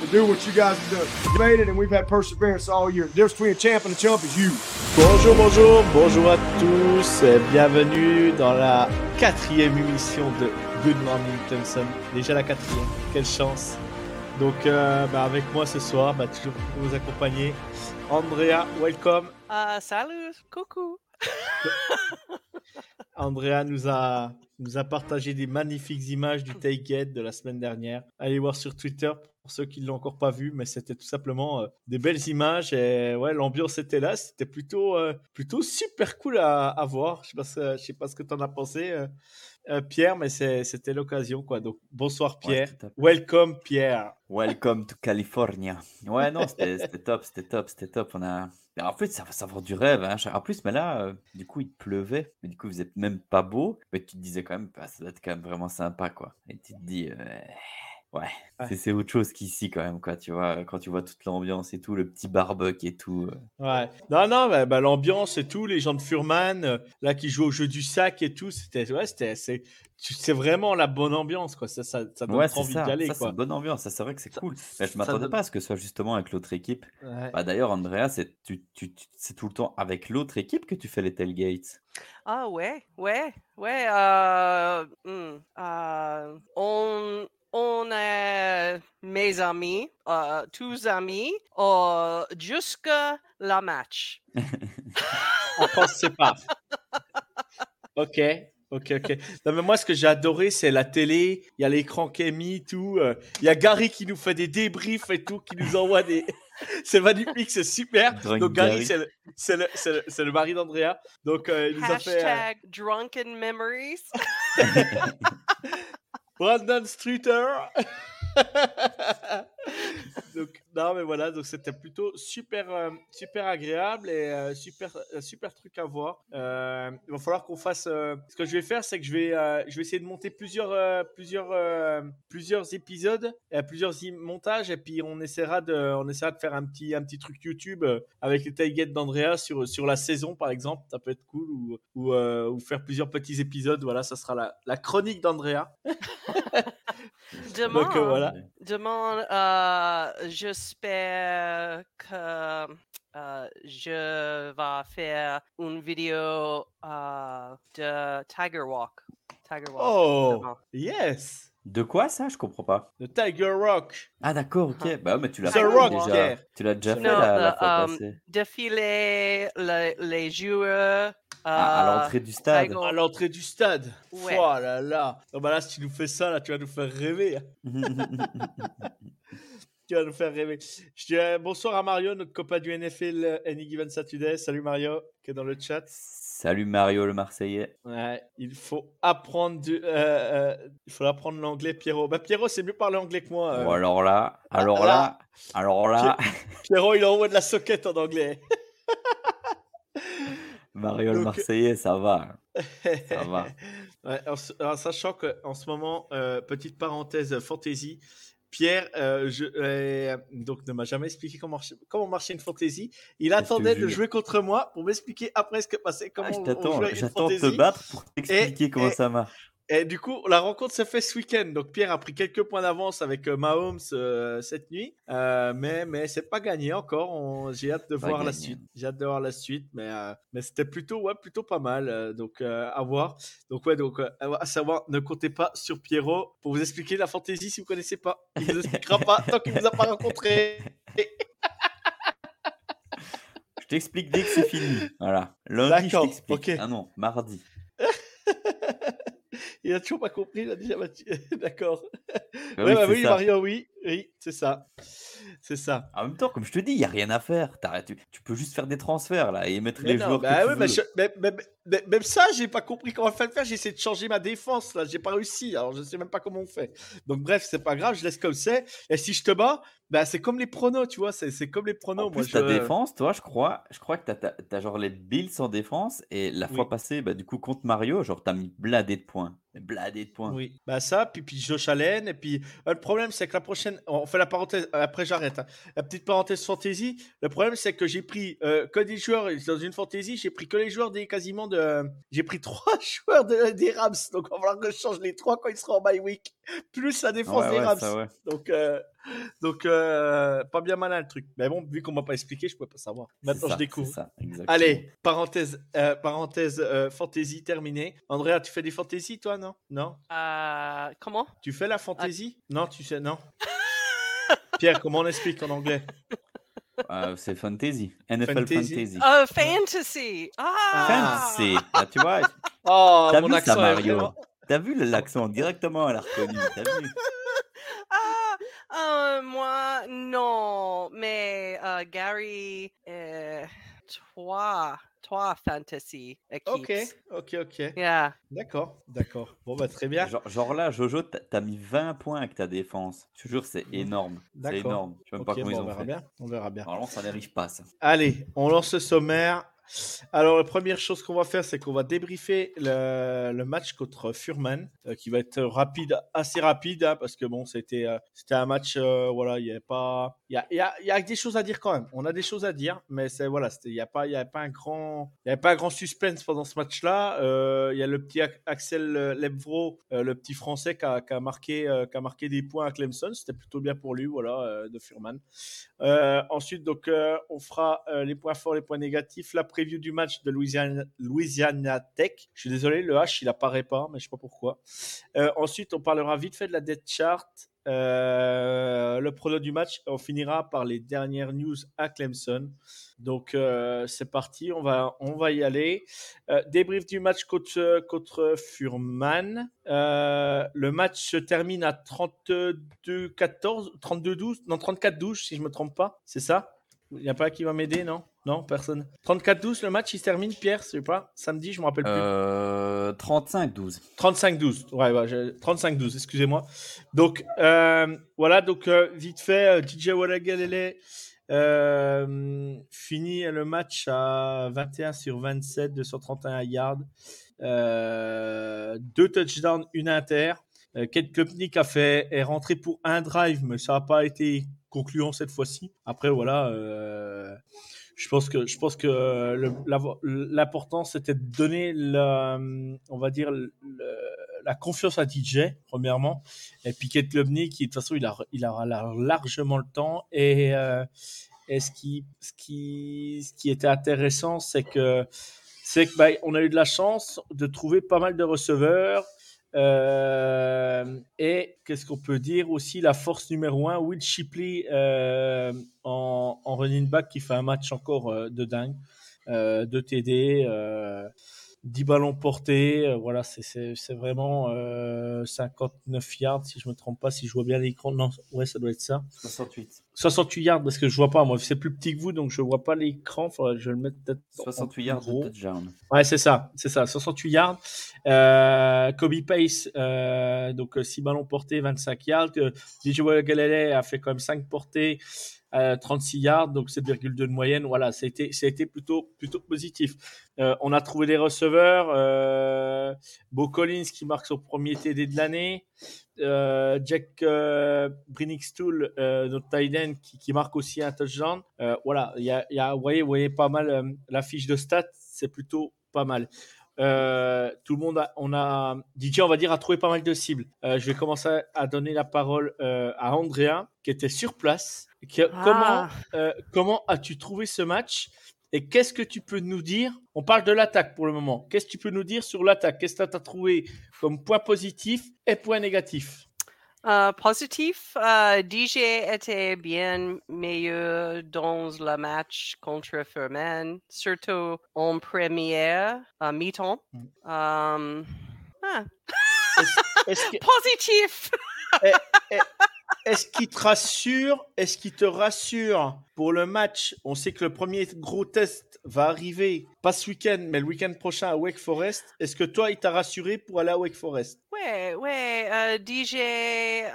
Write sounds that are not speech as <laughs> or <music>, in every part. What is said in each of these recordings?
to do what you guys have done. You made it, and we've had perseverance all year. The difference between a champ and a chump is you. Bonjour, bonjour, bonjour à tous. Bienvenue dans la quatrième émission de Good Morning Clemson. Déjà la quatrième, quelle chance. Donc, euh, bah, avec moi ce soir, bah, toujours pour vous accompagner, Andrea, welcome. Uh, salut, coucou. <laughs> Andrea nous a, nous a partagé des magnifiques images du Tailgate de la semaine dernière. Allez voir sur Twitter pour ceux qui ne l'ont encore pas vu, mais c'était tout simplement euh, des belles images et ouais, l'ambiance était là. C'était plutôt, euh, plutôt super cool à, à voir. Je ne sais, pas, je sais pas ce que tu en as pensé, euh, euh, Pierre, mais c'était l'occasion. quoi. Donc, bonsoir Pierre. Ouais, Welcome Pierre. Welcome to California. Ouais, non, c'était c'était top, c'était top, c'était top. On a... Mais En fait, ça, ça vend du rêve. Hein. En plus, mais là, euh, du coup, il pleuvait. Mais du coup, vous êtes même pas beau. Mais tu te disais quand même, bah, ça doit être quand même vraiment sympa, quoi. Et tu te dis, euh, ouais, Ouais. c'est- c'est autre chose qu'ici, quand même, quoi. Tu vois, quand tu vois toute l'ambiance et tout, le petit barbecue et tout. euh. Ouais. Non, non, bah, bah, l'ambiance et tout, les gens de Furman, euh, là, qui jouent au jeu du sac et tout, c'était, ouais, c'était, c'est, c'est vraiment la bonne ambiance, quoi. Ça, ça, ça donne Ouais, c'est envie ça. d'y aller, Ça, c'est quoi. une bonne ambiance. Ça, c'est vrai que c'est cool. Mais je m'attendais donne- pas à ce que ce soit justement avec l'autre équipe. Ouais. Bah, D'ailleurs, Andrea, c'est tu, tu, tu- c'est tout le temps avec l'autre équipe que tu fais les tailgates? Ah ouais, ouais, ouais. Euh, hmm, euh, on, on est mes amis, euh, tous amis, euh, jusqu'à la match. <laughs> On pense c'est pas. Ok. Ok, ok. Non, mais moi, ce que j'ai adoré, c'est la télé. Il y a l'écran qui est mis, tout. euh, Il y a Gary qui nous fait des débriefs et tout, qui nous envoie des. <laughs> c'est magnifique, c'est super. Drunk Donc, Gary, Gary. c'est le, c'est le, c'est le, c'est le mari d'Andrea. Donc, euh, il nous a fait. euh, Hashtag drunken memories. <laughs> Brandon Streeter. <laughs> <laughs> donc non mais voilà donc c'était plutôt super euh, super agréable et euh, super euh, super truc à voir. Il va falloir qu'on fasse. ce que je vais faire c'est que je vais je vais essayer de monter plusieurs plusieurs plusieurs épisodes, plusieurs montages et puis on essaiera de on essaiera de faire un petit un petit truc YouTube avec les tailgates d'Andrea sur sur la saison par exemple ça peut être cool ou ou, ou faire plusieurs petits épisodes voilà ça sera la, la chronique d'Andrea. <laughs> Demain, Donc euh, voilà. demain euh, j'espère que euh, je vais faire une vidéo euh, de Tiger Walk. Tiger Walk. Oh, demain. yes! De quoi ça? Je comprends pas. Le Tiger Rock. Ah d'accord, ok. Bah ouais, mais tu l'as The fait Rock, déjà. Pierre. Tu l'as déjà Non, fait la, la fois euh, passée. Défiler le- les joueurs. Ah, à euh, l'entrée du stade. À l'entrée du stade. Ouais. Oh là là. Bah là, si tu nous fais ça, là, tu vas nous faire rêver. <laughs> Tu vas nous faire rêver. Je dis euh, bonsoir à Mario, notre copain du NFL euh, Any Given Saturday. Salut Mario, qui est dans le chat. Salut Mario le Marseillais. Ouais, il faut apprendre du, euh, euh, il faut apprendre l'anglais, Pierrot. Bah Pierrot, c'est mieux parler anglais que moi. euh. Bon alors là, alors là. là, alors là, Pierrot, il envoie de la soquette en anglais. <laughs> Mario le Marseillais, ça va. Ça va. <laughs> Ouais, en, en sachant qu'en ce moment, petite parenthèse fantasy, Pierre euh, je, euh, donc ne m'a jamais expliqué comment, comment marcher une fantasy. Il attendait de jouer contre moi pour m'expliquer après ce que passait, comment Ah, je on- on t'attends, jouait une j'attends de te battre pour t'expliquer comment et- ça marche. Et du coup, la rencontre se fait ce week-end. Donc Pierre a pris quelques points d'avance avec euh, Mahomes euh, cette nuit, Euh, mais mais c'est pas gagné encore. On- J'ai hâte de Pas voir la suite. J'ai hâte de voir la suite, mais euh, mais c'était plutôt ouais plutôt pas mal. donc à voir. Donc ouais donc à savoir, ne comptez pas sur Pierrot pour vous expliquer la fantaisie si vous connaissez pas. Il vous expliquera pas tant qu'il vous a pas rencontré. <laughs> Je t'explique dès que c'est fini. Voilà. Lundi, je t'explique. Ah non, mardi. Il a toujours pas compris. Il a déjà battu. <laughs> D'accord. Bah ouais, oui, bah c'est oui. Mario, oui, oui, c'est ça, c'est ça. En même temps, comme je te dis, il n'y a rien à faire. Tu, tu peux juste faire des transferts là et mettre Mais les non, joueurs bah que tu veux. je- mais- mais même ça, j'ai pas compris comment le faire. J'ai essayé de changer ma défense, là. J'ai pas réussi. Alors, je sais même pas comment on fait. Donc, bref, c'est pas grave. Je laisse comme c'est. Et si je te bats, bah, c'est comme les pronos, tu vois. C'est c'est comme les pronos. En Moi, plus, ta je... défense, toi, je crois, je crois que t'as as, genre les Bills en défense et la fois Oui. passée, bah, du coup, contre Mario, genre, t'as mis bladé de points. Bladé de points. Oui, bah ça, puis, puis Josh Allen, et puis euh, le problème c'est que la prochaine, on fait la parenthèse, après j'arrête, hein. la petite parenthèse fantasy, le problème c'est que j'ai pris euh, que des joueurs, dans une fantasy, j'ai pris que les joueurs des quasiment de, j'ai pris trois <laughs> joueurs de, des Rams, donc il va falloir que je change les trois quand ils seront en bye week, plus la défense Ouais, des ouais, Rams, ça, ouais. donc, euh, donc euh, pas bien malin le truc, mais bon, vu qu'on m'a pas expliqué, je pouvais pas savoir, maintenant ça, je découvre. ça. Allez, parenthèse, euh, parenthèse euh, fantasy terminée. Andrea, tu fais des fantasy toi, non? Non? Euh, comment? tu fais la fantaisie Non, tu sais, non. <laughs> Pierre, comment on explique en anglais? Euh, c'est fantasy. NFL Fantasy? fantasy. Oh, fantasy! Ah! Fantasy. Ah, tu vois, <laughs> Oh, T'as vu ça, accent est Mario? vraiment- t'as vu <laughs> l'accent? Directement, elle a reconnu. T'as vu? <laughs> Ah, euh, moi, non, mais euh, Gary, euh, toi, toi, fantasy Ok, ok, ok. Yeah. D'accord, d'accord. Bon, bah très bien. genre, genre là, Jojo, t'as mis 20 points avec ta défense. Je te jure, c'est énorme. C'est énorme. Je sais même pas comment bon, ils on ont verra fait. bien. On verra bien. Normalement, ça n'arrive pas, ça. Allez, on lance le sommaire. Alors, la première chose qu'on va faire, c'est qu'on va débriefer le, match contre Furman, euh, qui va être rapide, assez rapide, hein, parce que bon, c'était euh, c'était un match, euh, voilà, il y a pas, il y a, y, a, des choses à dire quand même. On a des choses à dire, mais c'est voilà, il y a pas, il y a pas un grand, il y avait pas un grand suspense pendant ce match-là. Il y a le petit Axel Lebvro, le petit Français, qui a, qui a marqué, qui a marqué des points à Clemson. C'était plutôt bien pour lui, voilà, de Furman. Ensuite, donc, on fera les points forts, les points négatifs, la preview du match de Louisiana, Tech. Je suis désolé, le H, il apparaît pas, mais je sais pas pourquoi. Euh, ensuite, on parlera vite fait de la depth chart, euh, le prono du match. On finira par les dernières news à Clemson. Donc, euh, c'est parti, on va, on va y aller. Débrief du match contre, contre Furman. Le match se termine à 32-14, 32-12, non 34-12 si je me trompe pas, c'est ça? Il n'y a pas qui va m'aider, non? Non, personne. 34-12, le match il se termine, Pierre, je sais pas, samedi, je me rappelle plus. Euh, 35-12. 35-12, ouais, ouais, j'ai- 35-12, excusez-moi. Donc, euh, voilà, donc euh, vite fait, DJ Wadagalele euh, finit le match à 21 sur 27, 231 yards, deux touchdowns, une inter. Kate Klopnik a fait, est rentré pour un drive, mais ça n'a pas été concluant cette fois-ci. Après, voilà, je pense que, je pense que l'avo- l'important, c'était de donner, la, on va dire, le- la confiance à DJ, premièrement. Et puis Kate Klopnik, qui, de toute façon, il a, il a largement le temps. Et, euh, et ce, qui, ce, qui, ce qui était intéressant, c'est que c'est que bah, on a eu de la chance de trouver pas mal de receveurs. Euh, et qu'est-ce qu'on peut dire aussi La force numéro un, Will Shipley euh, en, running back qui fait un match encore euh, de dingue. De TD, 10 ballons portés. euh, voilà, c'est- vraiment euh, 59 yards, si je me trompe pas, si je vois bien l'écran. Non, ouais, ça doit être ça. 68. 68 yards parce que je vois pas, moi, c'est plus petit que vous, donc je vois pas l'écran. Je le mette peut-être. en 68 plus yards gros. de touchdown. Ouais, c'est ça, c'est ça, 68 yards. Euh, Kobe Pace, euh, donc 6 ballons portés, 25 yards. Euh, DJ Galilei a fait quand même 5 portées, euh, 36 yards, donc 7,2 de moyenne. Voilà, a été plutôt, plutôt positif. Euh, on a trouvé des receveurs. Euh, Bo Collins qui marque son premier TD de l'année. Euh, Jack euh, Brinixtool, euh, notre tight end, qui, marque aussi un touchdown. Euh, voilà, il y a, vous, voyez, vous voyez pas mal euh, la fiche de stats, c'est plutôt pas mal. Euh, tout le monde a, on a, DJ, on va dire, a trouvé pas mal de cibles. Euh, je vais commencer à donner la parole euh, à Andrea, qui était sur place. Qui- Ah. Comment, euh, comment as-tu trouvé ce match et qu'est-ce que tu peux nous dire? On parle de l'attaque pour le moment. Qu'est-ce que tu peux nous dire sur l'attaque? Qu'est-ce que tu as trouvé comme point positif et point négatif? Euh, positif, euh, DJ était bien meilleur dans le match contre Furman, surtout en première à mi-temps. Mm. Um, ah, Est-ce est-ce que, <laughs> positif! Est-ce qu'il te rassure? Est-ce qu'il te rassure? Pour le match On sait que le premier gros test va arriver, pas ce week-end, mais le week-end prochain à Wake Forest. Est-ce que toi, il t'a rassuré pour aller à Wake Forest? Ouais, ouais, euh, DJ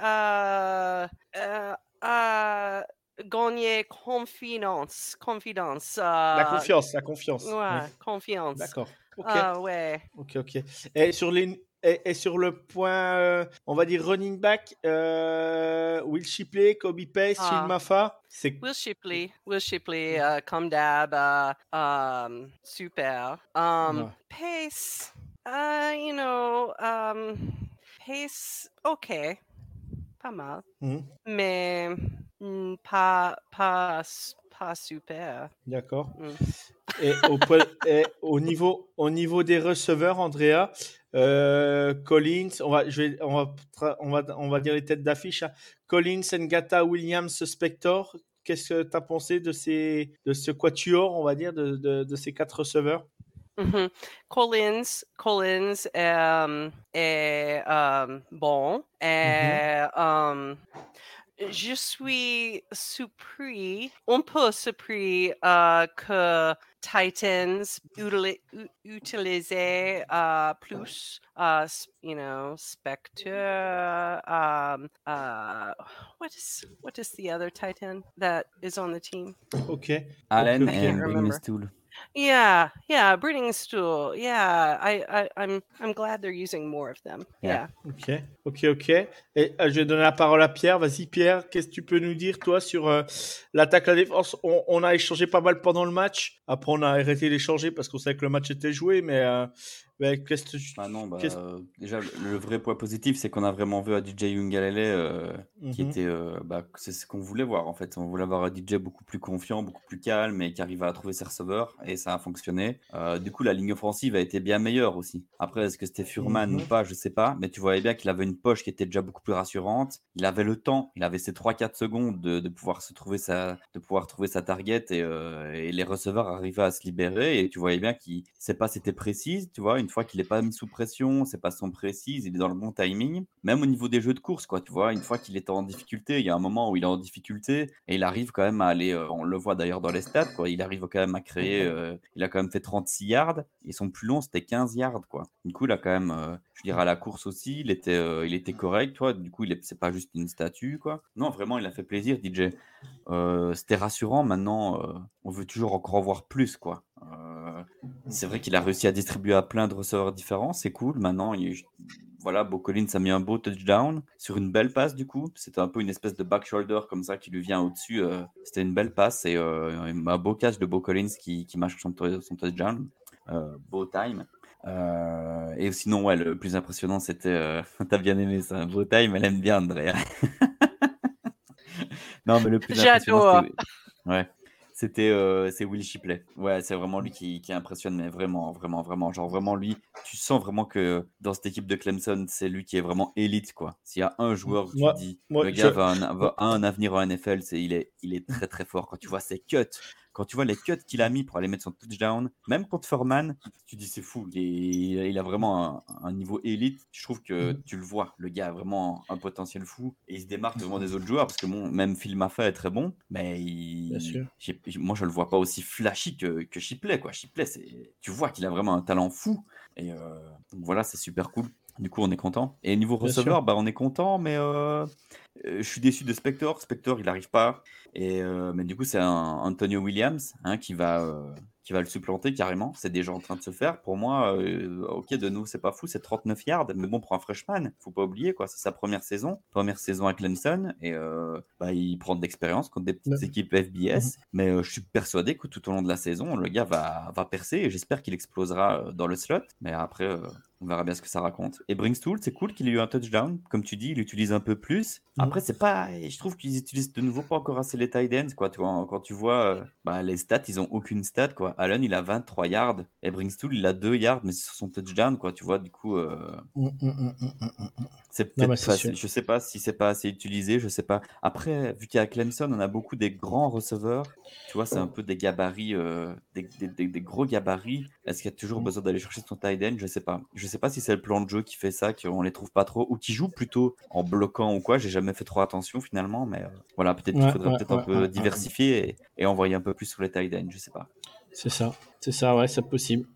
euh, euh, a gagné confiance, confidence. La euh, confiance, la confiance. Ouais, Oui. confiance. D'accord. Ok. Ah ouais. Ok, ok. Et sur, les, et, sur le point, euh, on va dire running back, euh, Will Shipley, Kobe Pace, Ah. Phil Maffa, c'est Will Shipley, Will Shipley, uh, comme d'hab, uh, um, super. Um. Pace, uh, you know, um, Pace, ok, pas mal, Mhm. mais mm, pas, pas, pas super. D'accord. Mm. Et au, point- <laughs> et au niveau, au niveau des receveurs, Andrea, euh, Collins, on va, je vais, on, va, on, va, on va dire les têtes d'affiche. hein. Collins, Ngata, Williams, Spector. Qu'est-ce que tu as pensé de, ces, de ce quatuor, on va dire, de, de, de ces quatre receveurs? Mhm. Collins, Collins est um, bon. Et, um, je suis surpris, un peu surpris euh, que Titans utili- u- utilisaient euh, plus, uh, s- you know, Spectre. Um, uh, what is what is the other Titan that is on the team? Ok. Allen ok. and Can't remember. Bringstool. Yeah, yeah, breeding stool. Yeah, I, I, I'm, I'm glad they're using more of them. Yeah. Yeah. Ok, ok, ok. Et euh, je vais donner la parole à Pierre. Vas-y, Pierre, qu'est-ce que tu peux nous dire, toi, sur euh, l'attaque, la défense? On, on a échangé pas mal pendant le match. Après, on a arrêté d'échanger parce qu'on savait que le match était joué. Mais, euh, qu'est-ce que tu. Ah non, bah, euh, déjà, le, vrai point positif, c'est qu'on a vraiment vu un DJ Ungalele euh, qui Mhm. était. euh, bah, c'est ce qu'on voulait voir en fait. On voulait avoir un DJ beaucoup plus confiant, beaucoup plus calme et qui arrive à trouver ses receveurs et ça a fonctionné. Euh, du coup, la ligne offensive a été bien meilleure aussi. Après, est-ce que c'était Furman Mhm. ou pas Je sais pas. Mais tu voyais bien qu'il avait une poche qui était déjà beaucoup plus rassurante. Il avait le temps, il avait ses 3-4 secondes de, de pouvoir se trouver sa, de pouvoir trouver sa target et, euh, et les receveurs arrivaient à se libérer. Et tu voyais bien qu'il sait pas c'était précis. Tu vois, une fois qu'il est pas mis sous pression, c'est pas son précise, il est dans le bon timing. Même au niveau des jeux de course, quoi. Tu vois, une fois qu'il est en difficulté, il y a un moment où il est en difficulté et il arrive quand même à aller. euh, on le voit d'ailleurs dans les stats, quoi. Il arrive quand même à créer. euh, il a quand même fait 36 yards et son plus long c'était 15 yards, quoi. Du coup, il a quand même. euh, je dirais à la course aussi, il était, il était correct, toi. Du coup, c'est pas juste une statue, quoi. Non, vraiment, il a fait plaisir, DJ. Euh, c'était rassurant. Maintenant, euh, on veut toujours encore en voir plus, quoi. Euh, c'est vrai qu'il a réussi à distribuer à plein de receveurs différents, c'est cool. Maintenant, il, voilà, Bo Collins a mis un beau touchdown sur une belle passe, du coup. C'était un peu une espèce de back shoulder comme ça qui lui vient au-dessus. c'était une belle passe et un beau catch de Bo Collins qui, marque son, son touchdown. Beau time. Et sinon, le plus impressionnant, c'était. <laughs> T'as bien aimé ça, beau time, elle aime bien, Andrea. <laughs> non, mais le plus <laughs> impressionnant, Ouais. C'était euh, c'est Will Shipley. Ouais, c'est vraiment lui qui, qui impressionne, mais vraiment, vraiment, vraiment. Genre, vraiment, lui, tu sens vraiment que dans cette équipe de Clemson, c'est lui qui est vraiment élite, quoi. S'il y a un joueur où tu te dis, moi, le je- gars va, un, va- a un avenir en NFL, c'est il est, il est très, très fort. Quand tu vois ses cuts, quand tu vois les cuts qu'il a mis pour aller mettre son touchdown, même contre Furman, tu dis c'est fou. Il, a vraiment un, un niveau élite. Je trouve que tu le vois. Le gars a vraiment un potentiel fou et il se démarque vraiment des autres joueurs parce que bon, même Phil Maffa est très bon, mais il, moi je le vois pas aussi flashy que, que Shipley. Quoi. Shipley, tu vois qu'il a vraiment un talent fou et euh, donc voilà, c'est super cool. Du coup, on est content. Et niveau Bien receveur, sûr. bah, on est content, mais euh, euh, je suis déçu de Spector. Spector, il n'arrive pas. Et, euh, mais du coup, c'est un Antonio Williams hein, qui, va, euh, qui va le supplanter carrément. C'est déjà en train de se faire. Pour moi, euh, ok, de nous, c'est pas fou, c'est 39 yards. Mais bon, pour un freshman, faut pas oublier, quoi. C'est sa première saison. Première saison à Clemson. Et euh, bah, il prend de l'expérience contre des petites Ouais. équipes FBS. Mais euh, je suis persuadé que tout au long de la saison, le gars va, va percer. Et j'espère qu'il explosera dans le slot. Mais après, on verra bien ce que ça raconte. Et Bringstool, c'est cool qu'il ait eu un touchdown. Comme tu dis, il utilise un peu plus. Mhm. Après, c'est pas. Je trouve qu'ils utilisent de nouveau pas encore assez les tight ends. Quoi. Tu vois, quand tu vois euh, bah, les stats, ils ont aucune stat. Quoi. Allen, il a 23 yards. Et Bringstool, il a 2 yards, mais c'est sur son touchdown. Quoi. Tu vois, du coup, euh, Mm, mm, mm, mm, mm, mm. C'est peut-être pas- je sais pas si c'est pas assez utilisé, je sais pas. Après, vu qu'à Clemson, on a beaucoup des grands receveurs, tu vois, c'est un peu des gabarits, euh, des, des- des- des gros gabarits. Est-ce qu'il y a toujours besoin d'aller chercher son tight end? Je sais pas. Je sais pas si c'est le plan de jeu qui fait ça, qu'on les trouve pas trop, ou qui joue plutôt en bloquant ou quoi. J'ai jamais fait trop attention finalement, mais euh, voilà, peut-être qu'il Ouais, faudrait ouais, peut-être un peu diversifier et, et envoyer un peu plus sur les tight ends, je sais pas. C'est ça, c'est ça, ouais, c'est possible.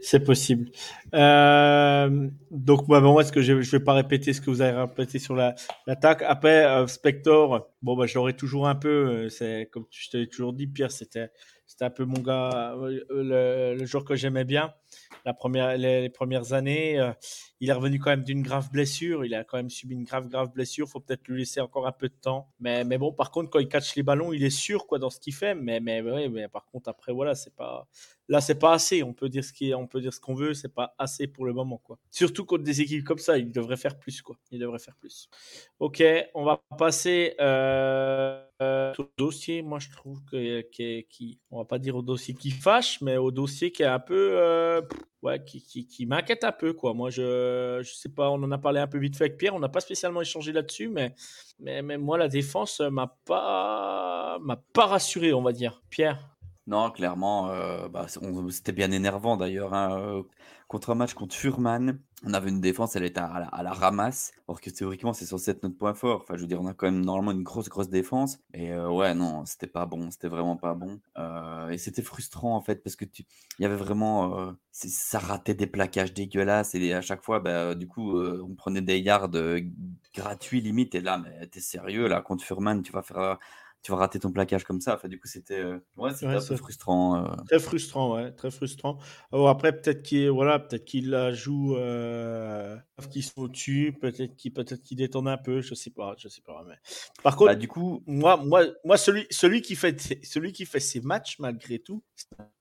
C'est possible. Euh, donc, moi, bon, est-ce que je, je vais pas répéter ce que vous avez répété sur la- l'attaque. Après, euh, Spector, bon, bah, je toujours un peu. euh, C'est comme je te l'ai toujours dit, Pierre, c'était, c'était un peu mon gars, euh, le, le joueur que j'aimais bien. La première, les, premières années, euh, il est revenu quand même d'une grave blessure. Il a quand même subi une grave, grave blessure. Faut peut-être lui laisser encore un peu de temps. Mais, mais bon, par contre, quand il catch les ballons, il est sûr quoi dans ce qu'il fait. Mais, mais, ouais, mais par contre, après, voilà, c'est pas. Là, c'est pas assez. On peut dire ce qui est, on peut ce qu'on veut. C'est pas assez pour le moment, quoi. Surtout contre des équipes comme ça, il devrait faire plus, quoi. Il devrait faire plus. Ok, on va passer euh, euh, au dossier. Moi, je trouve que on va pas dire au dossier qui fâche, mais au dossier qui est un peu, qui, qui, qui m'inquiète un peu, quoi. Moi, je, je sais pas. On en a parlé un peu vite fait avec Pierre. On n'a pas spécialement échangé là-dessus, mais, mais, mais moi, la défense m'a pas, m'a pas rassuré, on va dire. Pierre? Non, clairement, euh, bah, c'était bien énervant d'ailleurs. hein, euh, contre un match contre Furman, on avait une défense, elle était à la, à la ramasse, alors que théoriquement c'est censé être notre point fort. Enfin, je veux dire, on a quand même normalement une grosse, grosse défense. Et euh, ouais, non, c'était pas bon, c'était vraiment pas bon. Et c'était frustrant en fait, parce que il y avait vraiment, ça ratait des plaquages dégueulasses. Et à chaque fois, bah, du coup, on prenait des yards gratuits limite. Et là, mais t'es sérieux là, contre Furman, tu vas faire. Tu vas rater ton plaquage comme ça. Enfin, du coup, c'était euh, ouais, Ouais, un peu frustrant. euh. Très frustrant, ouais, très frustrant. Alors après, peut-être qu'il voilà, peut-être qu'il la joue, euh, qu'ils sont au-dessus, peut-être qu'il peut-être qu'il détonne un peu, je sais pas, je sais pas. Mais... Par contre, Bah, du coup, moi, moi, moi, celui, celui qui fait, celui qui fait ses matchs malgré tout,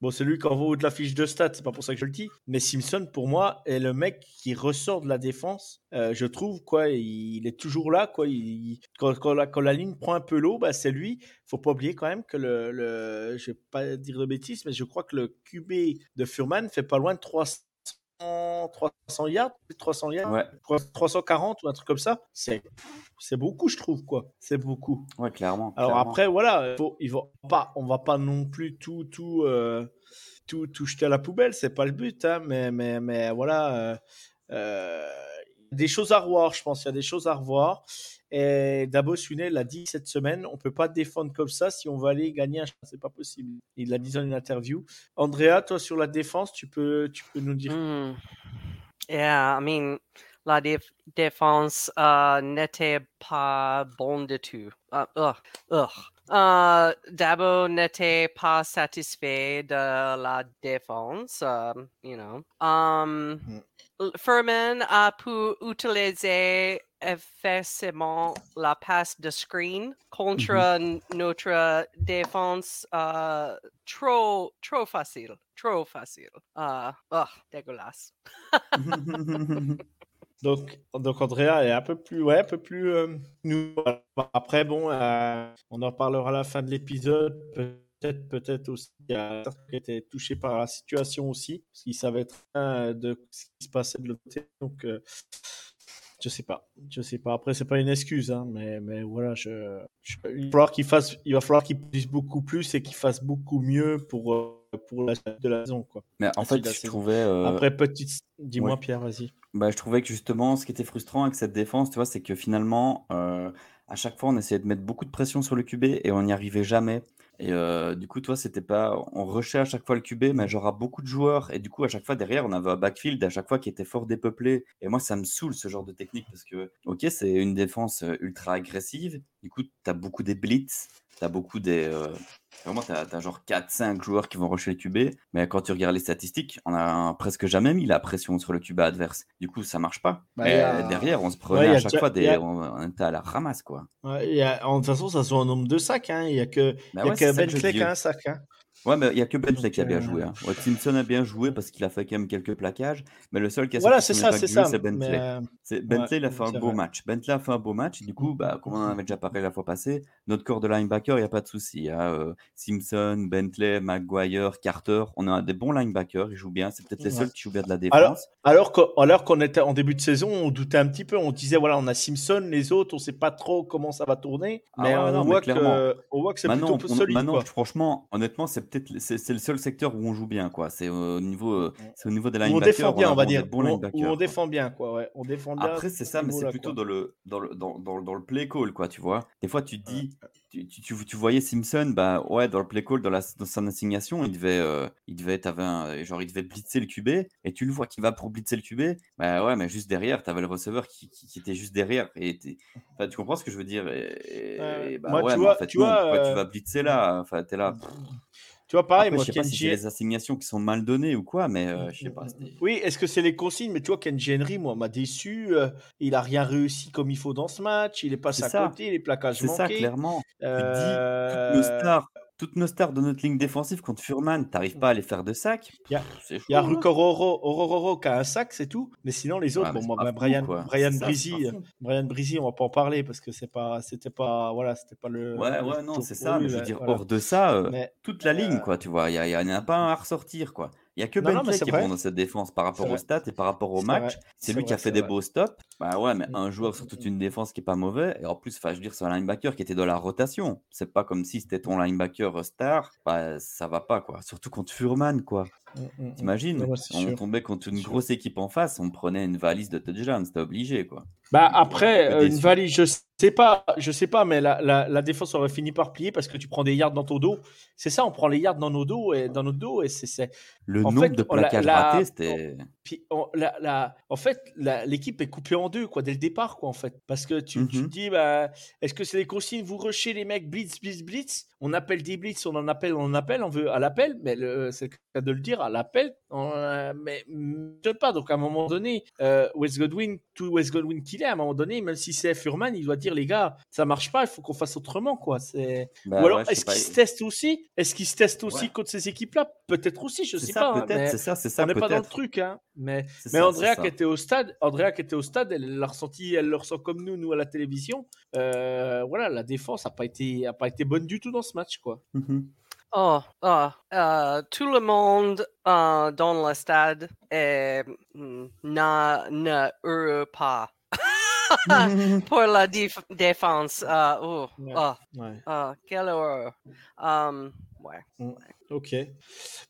bon, celui qui envoie de la fiche de stats, c'est pas pour ça que je le dis, mais Simpson pour moi est le mec qui ressort de la défense. Euh, je trouve quoi, il, il est toujours là, quoi. Il, quand, quand la, quand la ligne prend un peu l'eau, bah, c'est lui. Faut pas oublier quand même que le, le, je vais pas dire de bêtises, mais je crois que le QB de Furman fait pas loin de 300, 300 yards, plus de 300 yards. ouais, 340 ou un truc comme ça, c'est c'est beaucoup, je trouve, quoi. C'est beaucoup. ouais, clairement. Alors clairement. après, voilà, il faut, il va pas, on va pas non plus tout, tout, euh, tout, tout jeter à la poubelle, c'est pas le but, hein, mais, mais, mais voilà, euh, euh, des choses à revoir, je pense, il y a des choses à revoir. Et Dabo Swinney l'a dit cette semaine, on peut pas défendre comme ça si on va aller gagner un c'est pas possible. Il l'a dit dans une interview. Andrea, toi sur la défense, tu peux, tu peux nous dire. Hmm. Yeah, I mean, la déf- défense euh, n'était pas bonne du tout. Uh, ugh, ugh. Euh, Dabo n'était pas satisfait de la défense, um, you know. Um, Hmm. Furman a pu utiliser efficacement la passe de screen contre n- notre défense euh, trop, trop facile. Trop facile. Euh, dégueulasse. <laughs> <laughs> Donc, donc Andrea est un peu plus, ouais, un peu plus. euh, nous. Après, bon, euh, on en parlera à la fin de l'épisode. Peut-être, peut-être aussi, il y a certains qui étaient touchés par la situation aussi, parce qu'ils savaient très bien de ce qui se passait de l'autre côté. Donc, euh, je sais pas, je sais pas. Après, c'est pas une excuse, hein, mais, mais voilà, je, je- il va falloir qu'il fasse, il va falloir qu'il produise beaucoup plus et qu'il fasse beaucoup mieux pour euh, pour la suite de la saison, quoi. Mais en fait, je trouvais, euh, Après, petite, dis-moi, ouais. Pierre, vas-y. bah, je trouvais que justement, ce qui était frustrant avec cette défense, tu vois, c'est que finalement, euh, à chaque fois, on essayait de mettre beaucoup de pression sur le QB et on n'y arrivait jamais. Et euh, du coup, toi, c'était pas, on rushait à chaque fois le QB, mais genre à beaucoup de joueurs. Et du coup, à chaque fois derrière, on avait un backfield à chaque fois qui était fort dépeuplé. Et moi, ça me saoule ce genre de technique parce que, ok, c'est une défense euh, ultra agressive. Du coup, tu as beaucoup des blitz, tu as beaucoup des. euh, Vraiment, tu as, genre 4-5 joueurs qui vont rusher le QB. Mais quand tu regardes les statistiques, on a presque jamais mis la pression sur le QB adverse. Du coup, ça marche pas. Bah, Et y a- derrière, on se prenait à chaque fois des. a- On, était à la ramasse, quoi. Ouais, il y a- en- de toute façon, ça se voit en nombre de sacs. hein. Il n'y a que, Bah il y a ouais, que Ben qui a un sac. hein. Ouais, mais il n'y a que Bentley qui a bien joué. Hein. Ouais, Simpson a bien joué parce qu'il a fait quand même quelques plaquages, mais le seul qui a Voilà, c'est ça, c'est ça. c'est Bentley. Euh, Bentley, il a fait un beau vrai. match. Bentley a fait un beau match. Du coup, bah, comme on en avait déjà parlé la fois passée, notre corps de linebacker, il n'y a pas de souci. hein. Euh, Simpson, Bentley, Maguire, Carter, on a des bons linebackers. Ils jouent bien. C'est peut-être les Ouais. seuls qui jouent bien de la défense. alors alors qu'on était en début de saison, on doutait un petit peu. On disait, voilà, on a Simpson, les autres, on sait pas trop comment ça va tourner. Ah Mais on, non, voit que, on voit que c'est plutôt on- solide. maintenant, franchement, honnêtement, c'est peut-être c'est c'est le seul secteur où on joue bien, quoi. C'est au niveau, euh, c'est au niveau des Où on linebackers. défend bien, a on va dire. Où on- linebackers, on défend bien, quoi. Ouais. On défend bien. Après, c'est ça, mais c'est plutôt quoi. dans le, dans, le, dans, dans, dans le play call, quoi, tu vois. Des fois, tu te dis, tu, tu, tu, tu voyais Simpson, bah ouais, dans le play call, dans, la, dans son assignation, il devait, euh, il devait, un- genre, il devait blitzer le QB, et tu le vois qu'il va pour blitzer le QB, bah ouais, mais juste derrière, t'avais le receveur qui, qui, qui était juste derrière, et tu comprends ce que je veux dire et, et- bah Moi, ouais, tu vois- en fait, tu non, vois, pourquoi euh, tu vas blitzer là, enfin, t'es là. Tu vois, pareil, Après, moi, je sais pas si c'est les assignations qui sont mal données ou quoi, mais euh, je sais pas. Oui, est-ce que c'est les consignes? Mais tu vois, Kenji Henry, moi, m'a déçu. euh, il a rien réussi comme il faut dans ce match. Il est passé C'est à ça. côté, les plaquages C'est ça, manqués. clairement. Tu dis, Euh, stars, toutes nos stars de notre ligne défensive contre Furman, t'arrives pas à les faire de sac? A- Il y a chaud, hein. Rukororo Orororo qui a un sac, c'est tout. Mais sinon, les autres, Ouais, bon, moi, bah, fou, Brian, quoi. Brian ça, c'est euh. Brian on va pas en parler parce que c'est pas, c'était pas, voilà, c'était pas le. Ouais, le ouais, non, c'est ça. lui, Mais je veux dire, voilà. hors de ça, euh, Mais toute la ligne, euh, quoi, tu vois. Il y, en a pas un à ressortir, quoi. Il y a que Non, qui est bon dans cette défense par rapport aux stats et par rapport au match. C'est lui qui a fait des vrai. beaux stops. Bah ouais, mais Mm, un joueur sur toute une défense qui est pas mauvais. Et en plus, je veux dire, c'est un linebacker qui était dans la rotation. C'est pas comme si c'était ton linebacker star. Bah, ça va pas, quoi. Surtout contre Furman, quoi. Mm, mm. T'imagines? Ouais, On sûr. tombait contre une grosse équipe en face, on prenait une valise de touchdown, c'était obligé, quoi. Bah après, euh, une valise, je sais pas, je sais pas, mais la, la, la défense aurait fini par plier parce que tu prends des yards dans ton dos. C'est ça, on prend les yards dans nos dos et dans notre dos et c'est, Le En nombre fait, de plaquages la- ratés, c'était. Puis on- la, la- en fait, l'équipe est coupée en deux quoi, dès le départ, quoi, en fait. Parce que tu, tu te dis, bah, est-ce que c'est les consignes Vous rushez les mecs, blitz, blitz, blitz? On appelle des blitz, on en appelle, on en appelle, on veut à l'appel, mais le- c'est le cas de le dire, à l'appel, euh, mais mm, je sais pas. Donc à un moment donné, euh, West Godwin, tout West Godwin qu'il est, à un moment donné, même si c'est Furman, il doit dire, les gars, ça marche pas, il faut qu'on fasse autrement, quoi. C'est... Bah Ou alors, ouais, est-ce pas. qu'ils se testent aussi? Est-ce qu'ils se testent aussi Ouais. contre ces équipes-là? Peut-être aussi, je C'est sais ça, pas. hein, peut-être, c'est ça, c'est ça, on n'est pas dans le truc, hein. Mais, mais ça, Andrea qui était au stade, Andrea qui était au stade, elle l'a ressenti, elle le ressent comme nous, nous à la télévision. Euh, voilà, la défense a pas été, a pas été bonne du tout dans ce match, quoi. Mhm. Oh, ah, euh, tout le monde euh, dans le stade est, mm, n'a- ne heureux pas <laughs> pour la défense. euh, oh, Ouais. ah, Ouais. ah, quelle horreur. Um, ouais. Ok.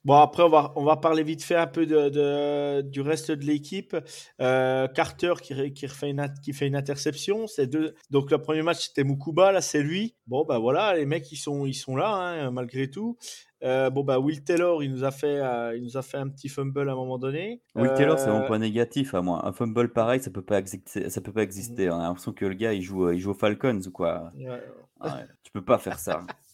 Bon, après, on va, on va parler vite fait un peu de, de- du reste de l'équipe. Euh, Carter qui, qui, refait une, qui fait une interception. C'est deux... Donc, le premier match, c'était Mukuba. Là, c'est lui. Bon, ben voilà, les mecs, ils sont, ils sont là, hein, malgré tout. Euh, bon, bah, Will Taylor, il nous, a fait, euh, il nous a fait un petit fumble à un moment donné. Will Taylor, c'est mon point négatif à moi. Un fumble pareil, ça peut pas exister. Ça peut pas exister. On a l'impression que le gars, il joue, il joue aux Falcons ou quoi. ouais. Ouais, tu peux pas faire ça. <laughs>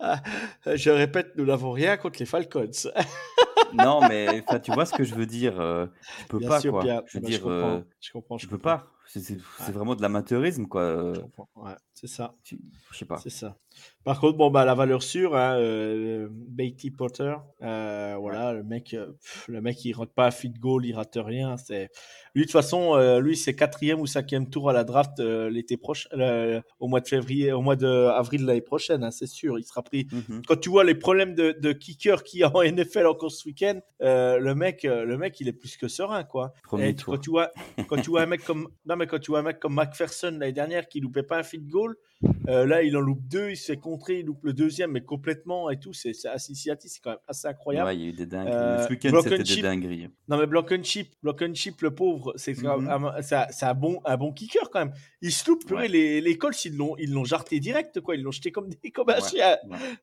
<laughs> Je répète, nous n'avons rien contre les Falcons. <laughs> non, mais tu vois ce que je veux dire. euh, tu peux Bien pas, sûr, quoi. bien. Je veux Bah, dire, je comprends. euh, je comprends. je peux comprends. pas. C'est Ouais. vraiment de l'amateurisme, quoi. euh. Ouais, c'est ça. Je sais pas. C'est ça. Par contre, bon, bah, la valeur sûre, hein, euh, Beatty Potter, euh, voilà, le mec, pff, le mec, il rate pas un feed goal, il rate rien. C'est lui de toute façon, euh, lui, c'est quatrième ou cinquième tour à la draft l'été prochain, euh, au mois de février, au mois de avril de l'année prochaine, hein, c'est sûr. Il sera pris. Mhm. Quand tu vois les problèmes de, de kicker qu'il y a en NFL encore ce week-end, le mec, le mec, il est plus que serein, quoi. Premier Et quand tu vois, quand tu vois un mec comme, mais quand tu vois un mec comme McPherson l'année dernière qui loupait pas un feed goal, euh, là il en loupe deux, il se fait contrer, il loupe le deuxième, mais complètement et tout, c'est à Cincinnati, c'est quand même assez incroyable. Ouais, il y a eu des dingueries. Euh, Ce week-end, c'était des dingueries. Non mais block and chip, block and chip, le pauvre, c'est Mhm. même un- bon, un bon kicker quand même. Il se loupe, purée, Ouais. les, les Colts ils l'ont, ils l'ont jarté direct quoi, ils l'ont jeté comme des comme un Ouais, chien.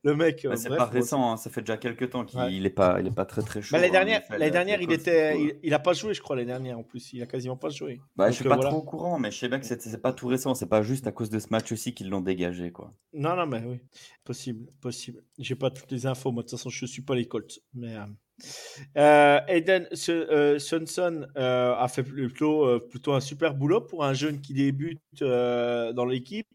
Le mec. Bah, euh, c'est pas récent, hein, ça fait déjà quelques temps qu'il Ouais. il est pas, il est pas très très chaud. Bah, l'année hein, dernière, l'année les il était, il, il a pas joué, je crois, l'année dernière en plus. Il a quasiment pas joué. Bah, Donc, je suis pas voilà. trop au courant, mais je sais bien que c'est pas tout récent. C'est pas juste à cause de ce match aussi l'ont dégagé, quoi. Non, non, mais oui, possible, possible. J'ai pas toutes les infos, moi de toute façon, je suis pas les Colts. Mais euh, euh, Aiden euh, Sunson a fait plutôt, un super boulot pour un jeune qui débute dans l'équipe.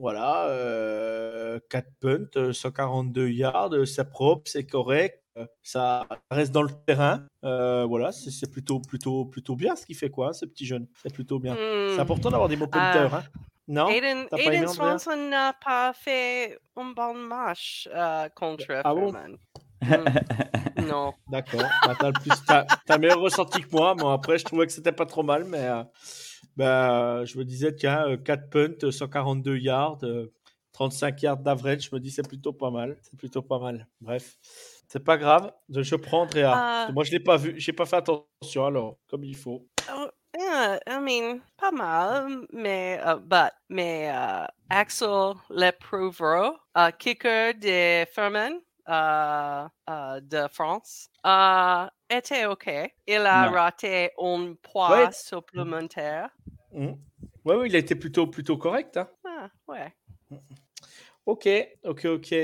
Voilà, euh, 4 punts, euh, 142 yards, c'est propre, c'est correct, ça reste dans le terrain. Euh, voilà, c'est c'est plutôt, plutôt, plutôt bien ce qu'il fait, quoi, hein, ce petit jeune. C'est plutôt bien. C'est Hmm. important d'avoir des bons punters. hein. Non? Aiden, T'as pas Aiden aimé, Andrea? Swanson n'a pas fait un bon match euh, contre Ah bon? <laughs> Hmm. non. D'accord. Bah, t'as plus, t'as, t'as meilleur ressenti que moi. Moi, après, je trouvais que c'était pas trop mal, mais euh, bah, je me disais, tiens, euh, 4 punts, 142 yards, euh, 35 yards d'average. Je me dis, c'est plutôt pas mal. C'est plutôt pas mal. Bref, c'est pas grave. Je, je prends Andrea. Ah. Moi, je l'ai pas vu. J'ai pas fait attention, alors, comme il faut. Oh, yeah, I mean, pas mal, mais, uh, but, mais uh, Axel Leprouvreau, uh, kicker de Furman uh, uh, de France, uh, était OK. Il a Ouais. raté un poids Ouais. supplémentaire. Ouais, oui, il a été plutôt, plutôt correct. Hein. Ah, ouais. Ok, ok, ok.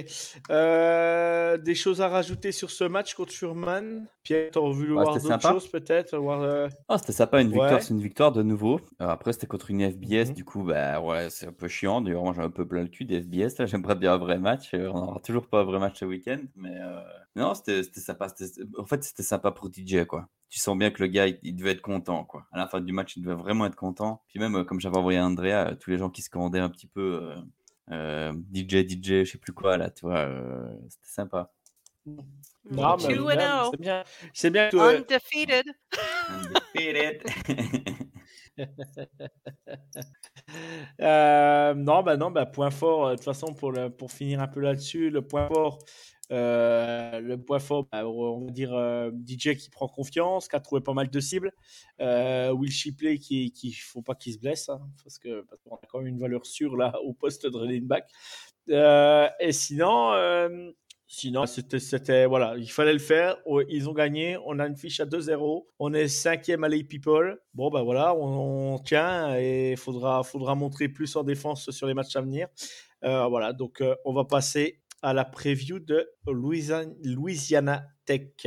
Euh, des choses à rajouter sur ce match contre Furman? Pierre, t'aurais voulu Ouais, voir c'était d'autres sympa. choses peut-être voir, euh, Ah, c'était sympa, une victoire, Ouais. c'est une victoire de nouveau. Euh, après, c'était contre une FBS, Mhm. du coup, bah ouais, c'est un peu chiant. D'ailleurs, moi, j'ai un peu plein le cul des FBS. Là, <laughs> j'aimerais bien un vrai match. Euh, On n'aura toujours pas un vrai match ce week-end, mais non, c'était c'était sympa. En fait, c'était sympa pour DJ, quoi. Tu sens bien que le gars, il, il devait être content, quoi. À la fin du match, il devait vraiment être content. Puis même, euh, comme j'avais envoyé à Andrea, euh, tous les gens qui se commandaient un petit peu euh, DJ, DJ, je sais plus quoi, là, tu vois, euh, c'était sympa. Non, mais oh. c'est bien. C'est bien que, euh, Undefeated. Undefeated. <laughs> Euh, non, bah non, bah point fort. euh, De toute façon, pour le, pour finir un peu là-dessus, le point fort, euh, le point fort, bah, on va dire euh, DJ qui prend confiance, qui a trouvé pas mal de cibles. Euh, Will Shipley qui, qui faut pas qu'il se blesse, hein, parce que parce qu'on a quand même une valeur sûre là au poste de running back. Et sinon, sinon c'était, voilà, il fallait le faire. Oh, Ils ont gagné. On a une fiche à 2-0. On est cinquième à les people. Bon bah voilà, on, on tient et faudra, faudra montrer plus en défense sur les matchs à venir. Voilà, donc on va passer à la preview de Louisiana, Tech.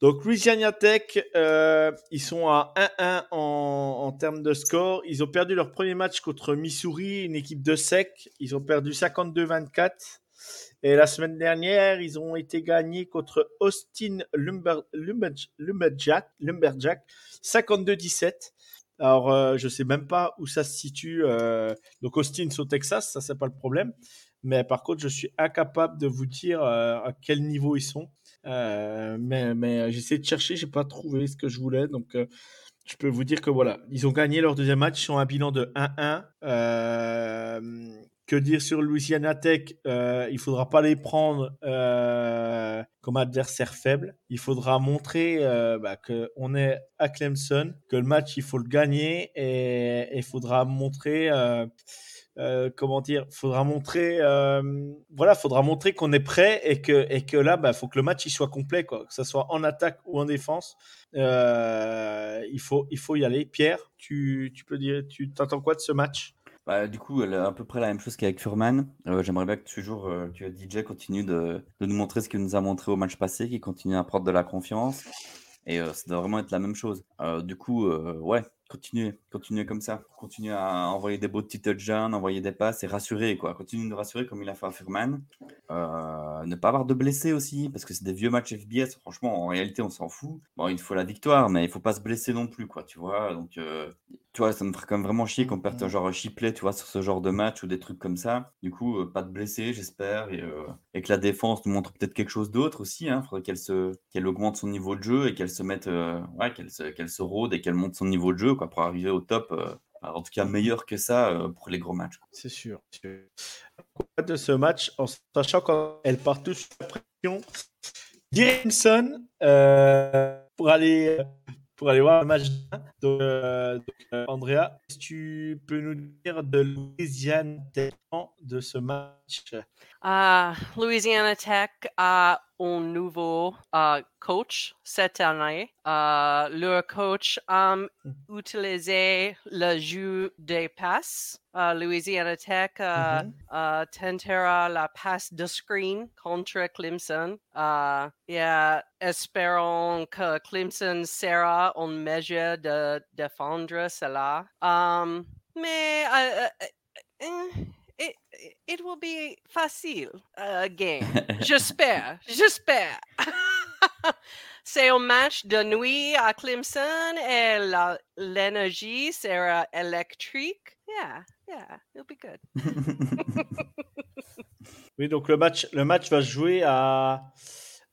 Donc Louisiana Tech, euh, ils sont à 1-1 en, termes de score. Ils ont perdu leur premier match contre Missouri, une équipe de sec. Ils ont perdu 52-24. Et la semaine dernière, ils ont été gagnés contre Austin Lumber, Lumber, Lumberjack, Lumberjack 52-17. Alors, euh, je sais même pas où ça se situe. euh, donc, Austin, c'est au Texas, ça, c'est pas le problème. Mais par contre, je suis incapable de vous dire euh, à quel niveau ils sont. Euh, mais mais j'ai essayé de chercher, j'ai pas trouvé ce que je voulais. Donc, euh, je peux vous dire que voilà, ils ont gagné leur deuxième match, à un bilan de 1-1. Euh, que dire sur Louisiana Tech? Euh, Il faudra pas les prendre euh, comme adversaire faible. Il faudra montrer bah, qu'on est à Clemson, que le match il faut le gagner et il faudra montrer. Euh, comment dire, faudra montrer, euh, voilà, faudra montrer qu'on est prêt et que là, bah, faut que le match il soit complet, quoi, que ce soit en attaque ou en défense. Euh, il faut y aller. Pierre, tu, peux dire, tu t'entends quoi de ce match? Bah, du coup, à peu près la même chose qu'avec Furman. J'aimerais bien que toujours euh, DJ continue de, nous montrer ce qu'il nous a montré au match passé, qu'il continue à prendre de la confiance. Et ça doit vraiment être la même chose. Du coup, ouais, continuez, continuez comme ça. Continuez à envoyer des beaux petits touchdowns, envoyer des passes et rassurer, quoi. Continuez de rassurer comme il a fait à Furman. Euh, ne pas avoir de blessés aussi, parce que c'est des vieux matchs FBS. Franchement, en réalité, on s'en fout. Bon, il faut la victoire, mais il faut pas se blesser non plus, quoi, tu vois. Donc, euh, tu vois, ça me ferait quand même vraiment chier qu'on perde un genre Shipley, tu vois, sur ce genre de match ou des trucs comme ça. Du coup, euh, pas de blessés, j'espère, et, euh, et que la défense nous montre peut-être quelque chose d'autre aussi. Il faudrait qu'elle se, qu'elle augmente son niveau de jeu et qu'elle se mette, euh, ouais, qu'elle se, qu'elle se rôde et qu'elle monte son niveau de jeu, quoi, pour arriver au top. en tout cas, meilleur que ça pour les gros matchs. C'est sûr. De ce match, en sachant qu'elle part tous sous la pression. Jameson euh, pour aller pour aller voir le match. Donc, euh, euh, Andrea, est-ce que tu peux nous dire de Louisiane de ce match? Uh, Louisiana Tech un nouveau uh, coach cette année. Uh, leur coach a utilisé le jeu des passes. Uh, Louisiana Tech uh, Mhm. uh, tentera la passe de screen contre Clemson. Et espérons que Clemson sera en mesure de défendre cela. Um, mais it, it will be facile uh, again. <laughs> J'espère, j'espère. <laughs> C'est un match de nuit à Clemson et la- l'énergie sera électrique. Yeah, yeah, it'll be good. <laughs> Oui, donc le match, le match va se jouer à,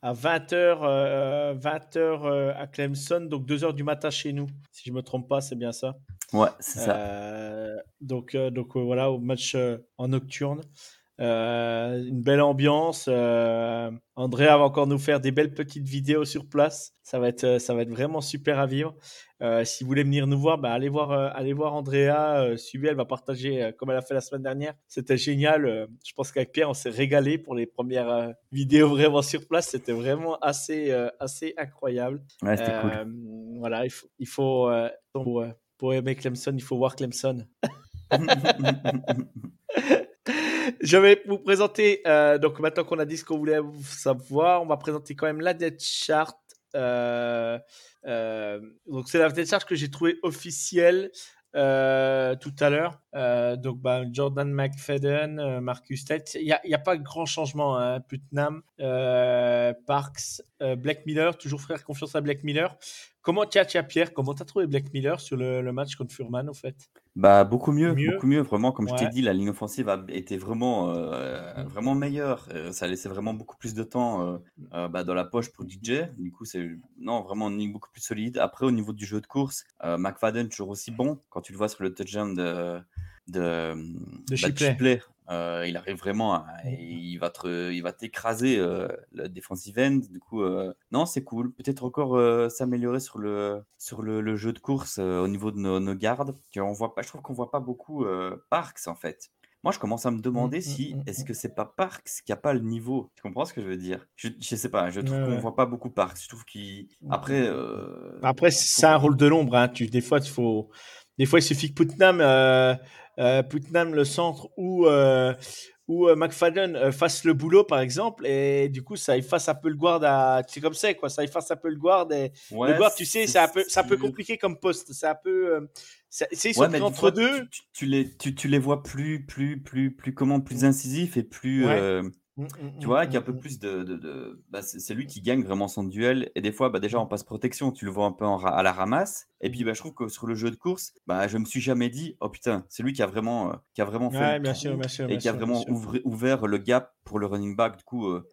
à 20h, 20h à Clemson, donc 2h du matin chez nous. Si je me trompe pas, c'est bien ça. Ouais, c'est ça. Euh, donc, euh, donc euh, voilà, au match euh, en nocturne. Euh, une belle ambiance. Euh, Andrea va encore nous faire des belles petites vidéos sur place. Ça va être, euh, ça va être vraiment super à vivre. Si vous voulez venir nous voir, bah, allez voir, allez voir Andrea. Suivez, elle va partager comme elle a fait la semaine dernière. C'était génial. Je pense qu'avec Pierre, on s'est régalé pour les premières vidéos vraiment sur place. C'était vraiment assez, assez incroyable. Ouais, c'était cool. Voilà, il faut, il faut pour, pour aimer Clemson, il faut voir Clemson. <laughs> <laughs> <laughs> Je vais vous présenter, euh, donc maintenant qu'on a dit ce qu'on voulait savoir, on va présenter quand même la dead chart. Euh, euh, donc c'est la dead chart que j'ai trouvé officielle tout à l'heure. Donc bah, Jordan McFadden, Marcus Tate, il n'y a, pas grand changement. Hein. Putnam, Parks, Black Miller, toujours faire confiance à Black Miller. Comment tiens, tiens Pierre, comment t'as trouvé Black Miller sur le, le match contre Furman au fait? Bah beaucoup mieux, Mieux? beaucoup mieux. Vraiment, comme je t'ai dit, la ligne offensive a été vraiment, euh, vraiment meilleure. Euh, ça laissait vraiment beaucoup plus de temps euh, bah, dans la poche pour DJ. Du coup, c'est non vraiment une ligne beaucoup plus solide. Après, au niveau du jeu de course, euh, McFadden toujours aussi bon. Quand tu le vois sur le touchdown de de, bah, Shipley. Shipley, euh, il arrive vraiment, à- il va te, il va t'écraser euh, le defensive end. Du coup, euh, non, c'est cool. Peut-être encore s'améliorer sur le sur le, le jeu de course au niveau de nos, nos gardes. Que on voit pas, je trouve qu'on voit pas beaucoup Parks en fait. Moi, je commence à me demander Mm, si mm, mm, est-ce que c'est pas Parks qui a pas le niveau? Tu comprends ce que je veux dire? Je, je sais pas. Je trouve Ouais, qu'on ouais. voit pas beaucoup Parks. Je trouve qu'il après. Après, c'est un rôle de l'ombre. Hein. Tu, des fois, il faut, des fois, il suffit que Putnam, euh, Putnam le centre ou euh, ou euh, McFadden fasse le boulot, par exemple, et du coup, ça efface un peu le guard à. C'est comme ça, quoi. Ça efface un peu le guard. Et ouais, le guard, tu sais, c'est un peu, c'est un peu si- compliqué comme poste. C'est un peu. c'est, Ouais, entre fois, deux. Tu, les, tu, tu les vois plus, plus, plus, plus comment, plus incisifs et plus, Ouais. Euh, Mm, mm, tu vois, mm, qui a un peu plus de, de, de- bah, c'est lui qui gagne vraiment son duel. Et des fois, bah, déjà en passe protection, tu le vois un peu en à la ramasse. Et puis, bah, je trouve que sur le jeu de course, bah, je me suis jamais dit, oh putain, c'est lui qui a vraiment, euh, qui a vraiment fait Ouais, le bien trou sûr, bien sûr, et bien qui a sûr, vraiment ouvri- ouvert le gap pour le running back. Du coup, euh,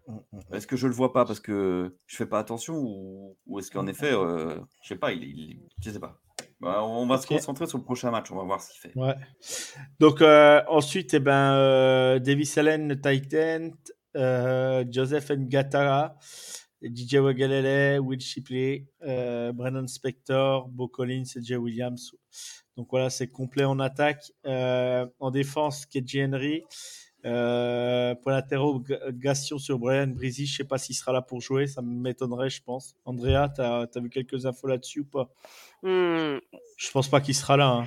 est-ce que je le vois pas parce que je fais pas attention ou, ou est-ce qu'en effet, euh, je sais pas, il, il- je sais pas. Bah, on va se concentrer sur le prochain match, on va voir ce qu'il fait. Ouais. Donc euh, ensuite, eh ben, euh, Davis Allen, le Titan, euh, Joseph Ngata, DJ Wagalele, Will Shipley, Brandon Spector, Bo Collins et Jay Williams. Donc voilà, c'est complet en attaque. En défense, KJ Henry. Euh, pour l'interrogation sur Brian Brizy, je sais pas s'il sera là pour jouer, ça m'étonnerait, je pense. Andrea, tu as, vu quelques infos là-dessus ou pas? Hmm. Je pense pas qu'il sera là. hein.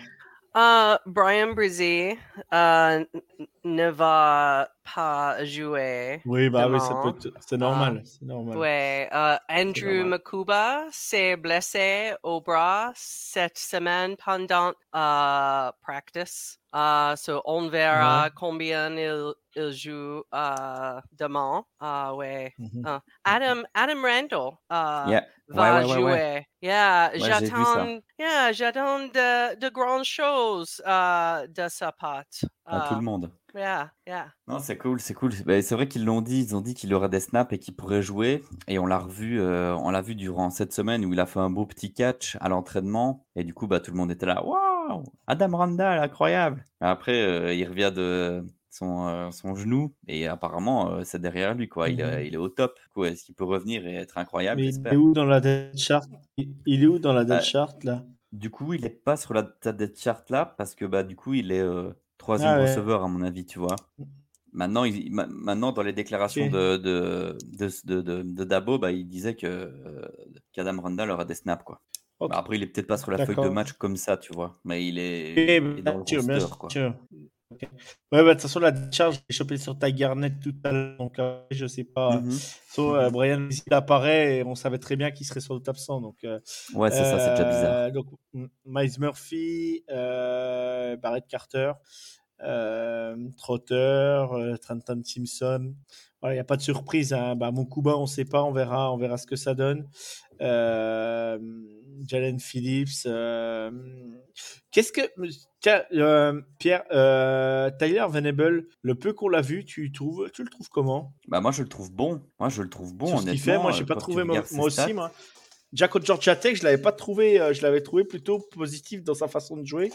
Uh, Brian Brizzy uh, n- n- ne va pas jouer. Oui, bah oui, ça peut c'est normal, c'est normal. Ouais, uh, Andrew normal. Makuba s'est blessé au bras cette semaine pendant uh, practice. Uh, so on verra Ouais. combien il, il joue uh, demain. Uh, ouais. Mhm. Uh, Adam, Adam Randall uh, Yeah. Va Ouais, ouais, ouais, jouer. ouais. Yeah, j'attends, yeah, j'attends de, de grandes choses uh, de sa part. À tout Uh, le monde. yeah, yeah. Non, c'est cool, c'est cool. Bah, c'est vrai qu'ils l'ont dit, ils ont dit qu'il aurait des snaps et qu'il pourrait jouer. Et on l'a revu, euh, on l'a vu durant cette semaine où il a fait un beau petit catch à l'entraînement. Et du coup, bah, tout le monde était là. Waouh! Adam Randall, incroyable! Après, euh, il revient de son, euh, son genou et apparemment, euh, c'est derrière lui, quoi. Il, est- Mhm. il est au top. Coup, Est-ce qu'il peut revenir et être incroyable? Mais il est où dans la dead chart? Il est où dans la dead Bah, chart là? Du coup, il est pas sur la tête chart là parce que bah du coup, il est euh, troisième Ah ouais. receveur à mon avis, tu vois. Maintenant, il, ma- maintenant dans les déclarations de, de, de, de, de- de Dabo, bah, il disait que qu'Adam Randall aurait des snaps quoi. Bah, après, il est peut-être pas sur la feuille de match comme ça, tu vois, mais il est, Eh il est dans le bien roster quoi. Ouais, bah, de toute façon, la charge, j'ai chopé sur ta Garnet tout à l'heure, donc euh, je sais pas. So, euh, Brian, il apparaît et on savait très bien qu'il serait sans doute absent. Donc, euh, Ouais, c'est ça, c'est déjà bizarre. euh, Donc, M- Miles Murphy, Barrett Carter, Trotter, Trenton Simpson. Voilà, il n'y a pas de surprise. Hein. Bah, mon Kuba, on ne sait pas, on verra, on verra ce que ça donne. Euh, Jalen Phillips. euh, Qu'est-ce que. Tiens, euh, Pierre, euh, Tyler Venable, le peu qu'on l'a vu, tu, trouves, tu le trouves comment? Bah, moi, je le trouve bon. Moi, je le trouve bon, sur ce qu'il fait. Moi, j'ai pas trouvé moi, aussi. Moi. Jack Georgia Tech, je l'avais pas trouvé. je l'avais trouvé plutôt positif dans sa façon de jouer.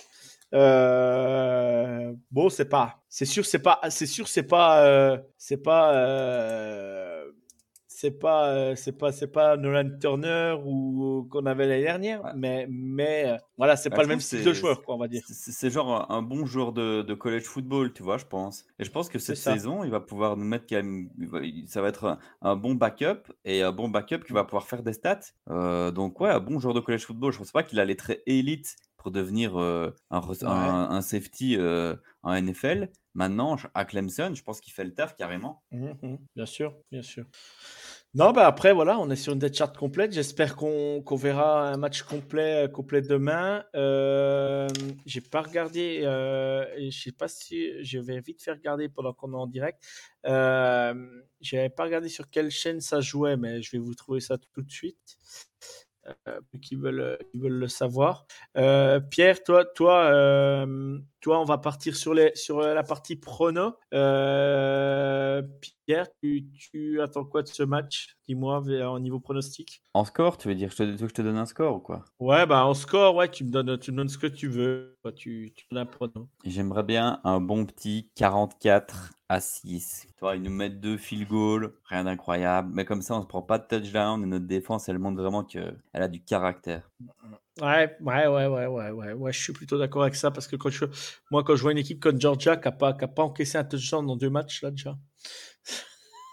Euh, bon, c'est pas. C'est sûr, c'est pas. C'est sûr, c'est pas. euh, c'est pas. euh, c'est pas. euh, c'est pas. C'est pas Nolan Turner ou qu'on avait l'année dernière. Ouais. Mais mais euh, voilà, c'est Bah, pas le même style de joueur, quoi, on va dire. C'est genre un, un bon joueur de, de college football, tu vois, je pense. Et je pense que cette saison, il va pouvoir nous mettre quand même. Ça va être un, un bon backup et un bon backup qui va pouvoir faire des stats. Euh, donc, ouais, un bon joueur de college football. Je pense pas qu'il allait très élite pour devenir un, Ouais. un- safety en NFL. Maintenant, à Clemson, je pense qu'il fait le taf carrément. Mhm, bien sûr, bien sûr. Non, bah après, voilà, on est sur une dead chart complète. J'espère qu'on qu'on verra un match complet, euh, complet demain. Euh, J'ai pas regardé, euh, je sais pas si je vais vite faire regarder pendant qu'on est en direct. Euh, J'avais pas regardé sur quelle chaîne ça jouait, mais je vais vous trouver ça tout de suite. Euh, qui veulent, qui veulent le savoir. Euh, Pierre, toi, toi, euh, toi, on va partir sur, les, sur la partie prono. Euh, Pierre, tu, tu attends quoi de ce match? Dis-moi vers- au niveau pronostic. En score, tu veux dire, je te, tu je te donne un score ou quoi? Ouais, bah en score, ouais, tu me donnes, tu me donnes ce que tu veux. Toi, tu, tu donnes un prono. J'aimerais bien un bon petit 44 à 6. Tu vois, ils nous mettent deux field goals, rien d'incroyable. Mais comme ça, on se prend pas de touchdown et notre défense, elle montre vraiment qu'elle a du caractère. Ouais, ouais, ouais, ouais, ouais, ouais, ouais, je suis plutôt d'accord avec ça parce que quand je, moi, quand je vois une équipe comme Georgia qui n'a pas, qui a pas encaissé un touchdown dans deux matchs, là, déjà.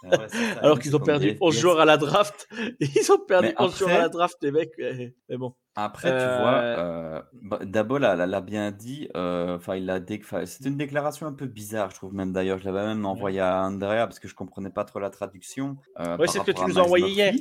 <laughs> Alors qu'ils ont perdu 11 joueurs à la draft. <laughs> Ils ont perdu Mais 11 joueurs à la draft, les mecs. Mais bon. Après, tu Euh, vois, euh, bah, Dabo l'a, bien dit. euh, Enfin, il a dé- c'est une déclaration un peu bizarre, je trouve même d'ailleurs. Je l'avais même envoyé à Andrea parce que je comprenais pas trop la traduction. euh, par c'est ce que tu nous as envoyé hier.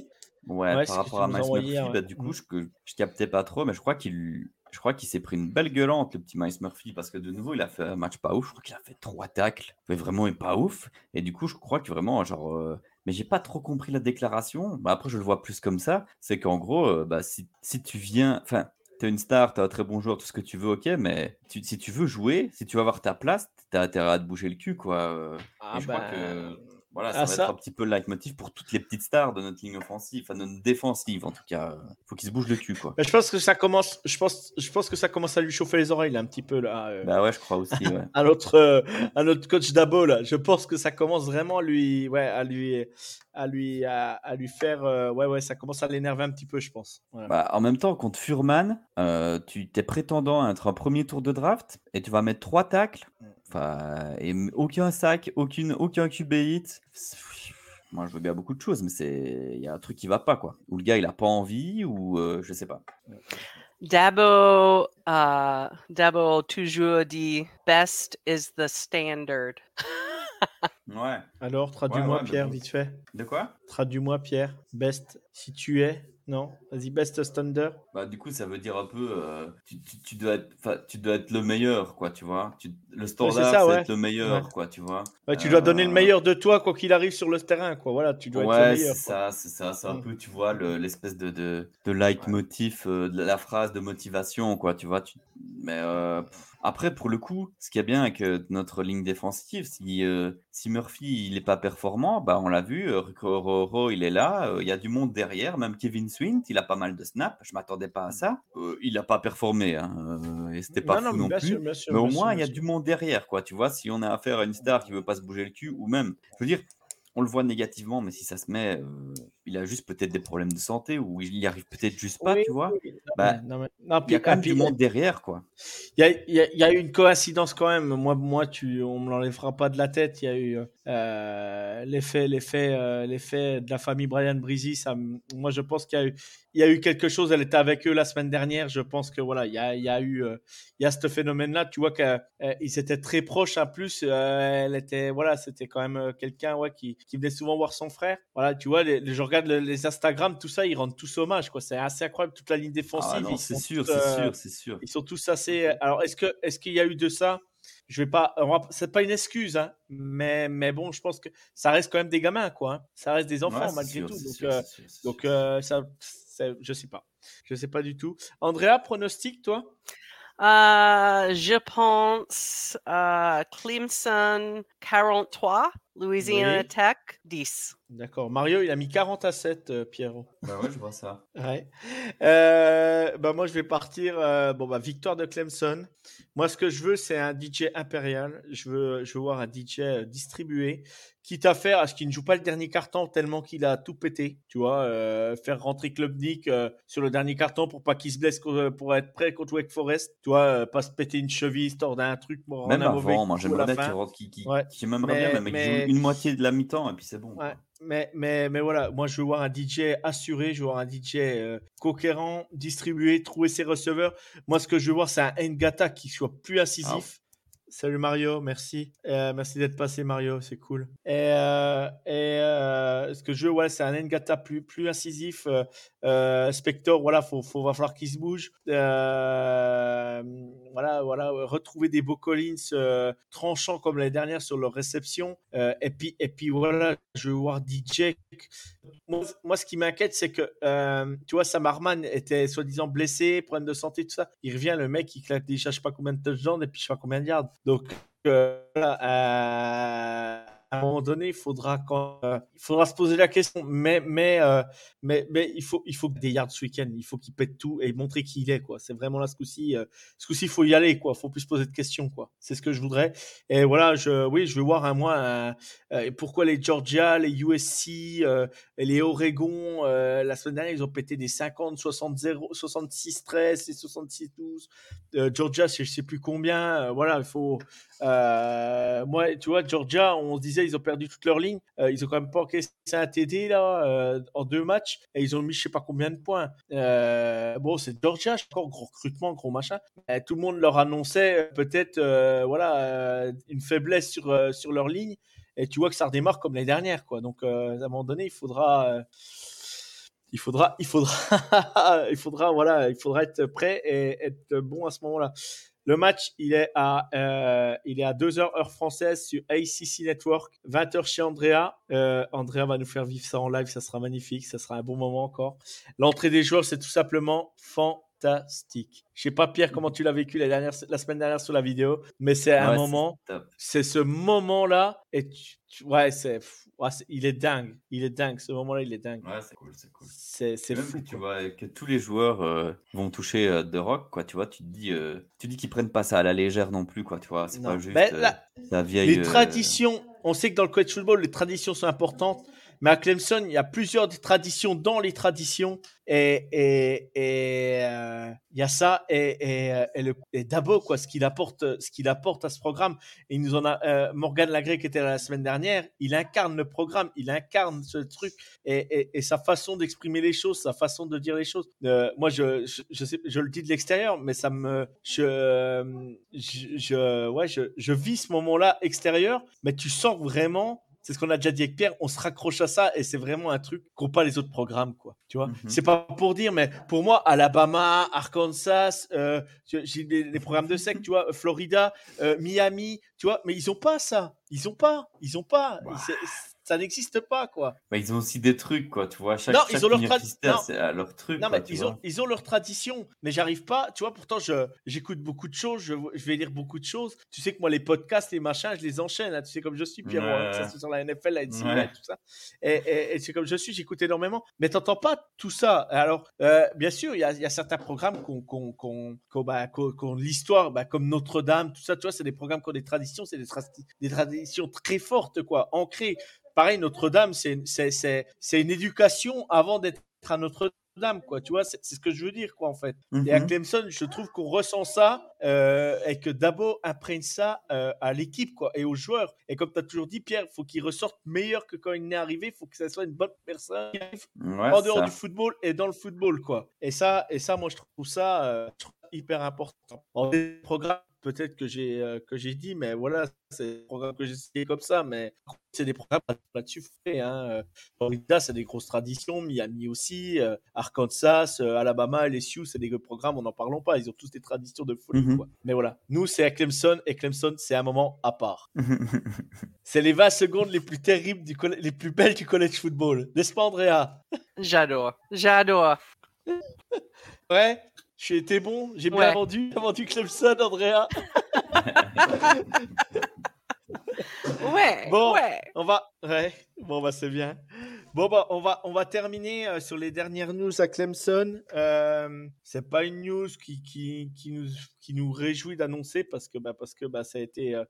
Ouais, par rapport à Miles envoyé Murphy, bah, du coup, Mm. je, je captais pas trop, mais je crois qu'il, je crois qu'il s'est pris une belle gueulante, le petit Miles Murphy, parce que de nouveau, il a fait un match pas ouf. Je crois qu'il a fait trois tacles, mais vraiment, il est pas ouf. Et du coup, je crois que vraiment, genre, euh, mais j'ai pas trop compris la déclaration. Bah, après, je le vois plus comme ça. C'est qu'en gros, euh, bah, si, si tu viens, enfin, t'es une star, t'es un très bon joueur, tout ce que tu veux, ok, mais tu- si tu veux jouer, si tu veux avoir ta place, t'as intérêt à te bouger le cul, quoi. euh. Ah et je crois ben, que voilà, ça ah, va ça- être un petit peu le leitmotiv pour toutes les petites stars de notre ligne offensive, enfin de notre défensive en tout cas. Faut qu'ils se bougent le cul, quoi. Je pense que ça commence. Je pense, je pense que ça commence à lui chauffer les oreilles là, un petit peu là. euh, Bah ouais, je crois aussi, ouais. <laughs> à notre, euh, à notre coach Dabo là. Je pense que ça commence vraiment à lui, ouais, à lui, à lui, à, à lui faire, euh, ouais, ouais, ça commence à l'énerver un petit peu, je pense. Voilà. Bah, en même temps, contre Furman, tu t'es prétendant à être un premier tour de draft et tu vas mettre trois tacles, enfin, et aucun sac, aucune, aucun QB hit. Moi, je veux bien beaucoup de choses, mais c'est, il y a un truc qui va pas, quoi. Ou le gars, il a pas envie, ou euh, je sais pas. Dabo, uh, Dabo toujours dit best is the standard. <laughs> Ouais. Alors, traduis-moi ouais, mais Pierre, vite fait. De quoi? Traduis-moi Pierre. Best, si tu es, non. Vas-y, best standard. Bah, du coup, ça veut dire un peu, euh, tu, tu- tu dois être, tu dois être le meilleur, quoi, tu vois. Tu- le standard, c'est ouais. être le meilleur, Ouais. quoi, tu vois. Ouais, tu dois donner le Euh, meilleur de toi quoi qu'il arrive sur le terrain, quoi. Voilà, tu dois être le Ouais, meilleur. c'est quoi. ça, c'est ça, c'est un Mm. peu, tu vois, le- l'espèce de, de, de leitmotiv euh, de la phrase de motivation, quoi, tu vois. Tu... Mais euh, pff, après, pour le coup, ce qui est bien avec euh, notre ligne défensive, si, euh, si Murphy, il n'est pas performant, bah, on l'a vu, euh, Roro, il est là, euh, il y a du monde derrière, même Kevin Swint, il a pas mal de snaps, je m'attendais pas à ça. Euh, il n'a pas performé, hein, et c'était pas Non, fou non, non, bien plus. sûr, Mais au moins, il y a du monde derrière, quoi. Tu vois, si on a affaire à une star qui veut pas se bouger le cul, ou même, je veux dire, on le voit négativement, mais si ça se met, euh, il a juste peut-être des problèmes de santé ou il y arrive peut-être juste pas, Oui, tu vois. oui, Bah, mais- non, mais- non, Il y a quand même du monde derrière, quoi. Il y a, eu une coïncidence quand même. Moi, moi, tu, on me l'enlèvera pas de la tête. Il y a eu euh, l'effet, l'effet, euh, l'effet de la famille Brian Breezy. Ça, moi, je pense qu'il y a eu, il y a eu quelque chose. Elle était avec eux la semaine dernière. Je pense que voilà, il y a, il y a eu, euh, il y a ce phénomène-là. Tu vois qu'ils étaient très proches. En plus, elle était, voilà, c'était quand même quelqu'un, ouais, qui, qui venait souvent voir son frère. Voilà, tu vois, les, les- je regarde le- les Instagram, tout ça, ils rendent tous hommage, quoi. C'est assez incroyable toute la ligne défensive. Ah c'est sûr, tous, c'est euh, sûr, c'est sûr. ils sont tous assez. Alors, est-ce que est-ce qu'il y a eu de ça? Je vais pas. C'est pas une excuse, hein, mais mais bon, je pense que ça reste quand même des gamins, quoi. hein. Ça reste des enfants Ouais, malgré sûr, tout. Donc, sûr, euh, sûr, donc euh, ça, c'est- je sais pas. Je sais pas du tout. Andrea, pronostic, toi? Euh, je pense euh, Clemson 43, Louisiana Oui. Tech 10. D'accord. Mario, il a mis 40 à 7, euh, Pierrot. Bah ouais, je vois ça. <laughs> Ouais. Euh, bah moi, je vais partir. euh, bon, bah, victoire de Clemson. Moi, ce que je veux, c'est un DJ impérial. Je veux, je veux voir un DJ euh, distribué, quitte à faire à ce qu'il ne joue pas le dernier carton tellement qu'il a tout pété. Tu vois, euh, faire rentrer Klubnik euh, sur le dernier carton pour pas qu'il se blesse pour être prêt contre Wake Forest. Tu vois, euh, pas se péter une cheville, se tordre un truc pour Même avant, moi j'aimerais la bien qu'il rentre, qu'il qu'il- Ouais. j'aimerais Mais- bien même mais- joue une moitié de la mi-temps et puis c'est bon. Ouais. Mais, mais, mais voilà, moi je veux voir un DJ assuré, je veux voir un DJ euh, conquérant, distribué, trouver ses receveurs. Moi ce que je veux voir c'est un Ngata qui soit plus incisif. Salut Mario, merci. Euh, merci d'être passé Mario, c'est cool. Et, euh, euh, ce que je veux, ouais, c'est un Ngata plus, plus incisif. Spector, voilà, faut, va falloir qu'il se bouge. Voilà, voilà, retrouver des beaux Collins tranchants comme l'année dernière sur leur réception. Et puis, et puis voilà, je veux voir DJ. Moi, ce qui m'inquiète, c'est que, tu vois, Sam Harman était soi-disant blessé, problème de santé, tout ça. Il revient, le mec, il claque déjà, je sais pas combien de touchdowns et puis je sais pas combien de yards. Donc, euh, euh, à un moment donné, il faudra, quand, euh, il faudra se poser la question. Mais, euh, il faut, des yards ce week-end. Il faut qu'il pète tout et montrer qui il est. C'est vraiment là ce coup-ci. euh, ce coup-ci, il faut y aller, quoi. Faut plus se poser de questions. C'est ce que je voudrais. Et voilà, je, oui, je veux voir un mois un- euh, pourquoi les Georgia, les USC, les Oregon, la semaine dernière, ils ont pété des 50, 60, 0, 66, 13 et 66, 12. Euh, Georgia, je sais plus combien. voilà, il faut. Euh, moi, tu vois, Georgia, on se disait, ils ont perdu toute leur ligne. Euh, ils ont quand même pas encaissé un TD là, euh, en deux matchs et ils ont mis je sais pas combien de points. Bon, c'est Georgia, je encore gros recrutement, gros machin. Tout le monde leur annonçait peut-être voilà une faiblesse sur, sur leur ligne et tu vois que ça redémarre comme l'année dernière quoi. Donc à un moment donné, il faudra il faudra il faudra <laughs> il faudra voilà, il faudra être prêt et être bon à ce moment-là. Le match, il est à, euh, il est à 2h heure française sur ACC Network, 20h chez Andrea. Euh, Andrea va nous faire vivre ça en live, ça sera magnifique, ça sera un bon moment encore. L'entrée des joueurs, c'est tout simplement fantastique. Je sais pas Pierre comment tu l'as vécu la, dernière, la semaine dernière sur la vidéo, mais c'est un Ouais, moment, c'est ce moment-là et tu- tu- ouais, c'est, ouais, il est dingue, il est dingue. Ce moment-là, il est dingue. Ouais, c'est cool, c'est cool. C'est, fou. tu quoi. vois que tous les joueurs euh, vont toucher euh, de rock, quoi. Tu vois, tu te dis, euh, tu dis qu'ils prennent pas ça à la légère non plus, quoi. Tu vois, c'est pas juste Ben, euh, la- la vieille. Les euh, traditions, on sait que dans le college football, les traditions sont importantes, mais à Clemson, il y a plusieurs traditions dans les traditions, et euh, il y a ça et et, euh, quoi, ce qu'il apporte, ce qu'il apporte à ce programme. Et il nous en a euh, Morgan Lagré qui était là la semaine dernière, il incarne le programme, il incarne ce truc et, sa façon d'exprimer les choses, sa façon de dire les choses. Moi, je, le dis de l'extérieur, mais ça me, je, je, ouais, je vis ce moment-là extérieur, mais tu sens vraiment. C'est ce qu'on a déjà dit avec Pierre, on se raccroche à ça et c'est vraiment un truc qu'ont pas les autres programmes, quoi. Tu vois, Mhm. c'est pas pour dire, mais pour moi, Alabama, Arkansas, euh, j'ai des, des programmes de sec, tu vois, Florida, euh, Miami, tu vois, mais ils ont pas ça. Ils ont pas, ils ont pas. Bah. C'est- Ça n'existe pas, quoi. bah, ils ont aussi des trucs, quoi. Tu vois, chaque, Non, chaque ils ont leur non. c'est leur truc. Non, quoi, mais ils vois. ont, ils ont leur tradition, mais j'arrive pas, tu vois, pourtant je, j'écoute beaucoup de choses, je, je vais lire beaucoup de choses. Tu sais que moi, les podcasts, les machins, je les enchaîne, hein, tu sais comme je suis, Pierrot, hein, que ça Ouais. soit sur la NFL, la NCAA, Ouais. tout ça. Et, et, et c'est comme je suis, j'écoute énormément, mais t'entends pas tout ça. Alors, euh, bien sûr, il y y a certains programmes qui ont- qui ont, bah, de l'histoire, bah, comme Notre-Dame, tout ça, tu vois, c'est des programmes qui ont des traditions, c'est des, tra- des traditions très fortes, quoi, ancrées pareil, Notre-Dame, c'est c'est- c'est- c'est une éducation avant d'être à Notre-Dame, quoi. Tu vois, c'est ce que je veux dire, quoi, en fait. Et à Mhm. Clemson, je trouve qu'on ressent ça euh, et que Dabo imprègne ça euh, à l'équipe quoi, et aux joueurs. Et comme tu as toujours dit, Pierre, il faut qu'il ressorte meilleur que quand il est arrivé. Il faut que ça soit une bonne personne Ouais, en dehors ça. du football et dans le football. quoi. Et ça, et ça moi, je trouve ça, euh, je trouve ça hyper important. En peut-être que j'ai euh, que j'ai dit, mais voilà, c'est des programmes que j'ai cités comme ça, mais c'est des programmes là-dessus. frais, Hein. Euh, Florida, c'est des grosses traditions. Miami aussi. euh, Arkansas, euh, Alabama, LSU, c'est des programmes, on n'en parlons pas. Ils ont tous des traditions de folie. Mhm. quoi. Mais voilà, nous, c'est à Clemson et Clemson, c'est un moment à part. <laughs> C'est les 20 secondes les plus terribles, du les plus belles du college football. N'est-ce pas, Andrea? J'adore. J'adore. Ouais? J'ai été bon J'ai bien Ouais. vendu J'ai vendu Clemson, Andrea <laughs> Ouais. Bon. Ouais. On va... Ouais, bon bah c'est bien. Bon bah on va, terminer euh, sur les dernières news à Clemson. Euh, c'est pas une news qui, qui, nous, réjouit d'annoncer parce que, bah, parce que bah, ça a été... euh,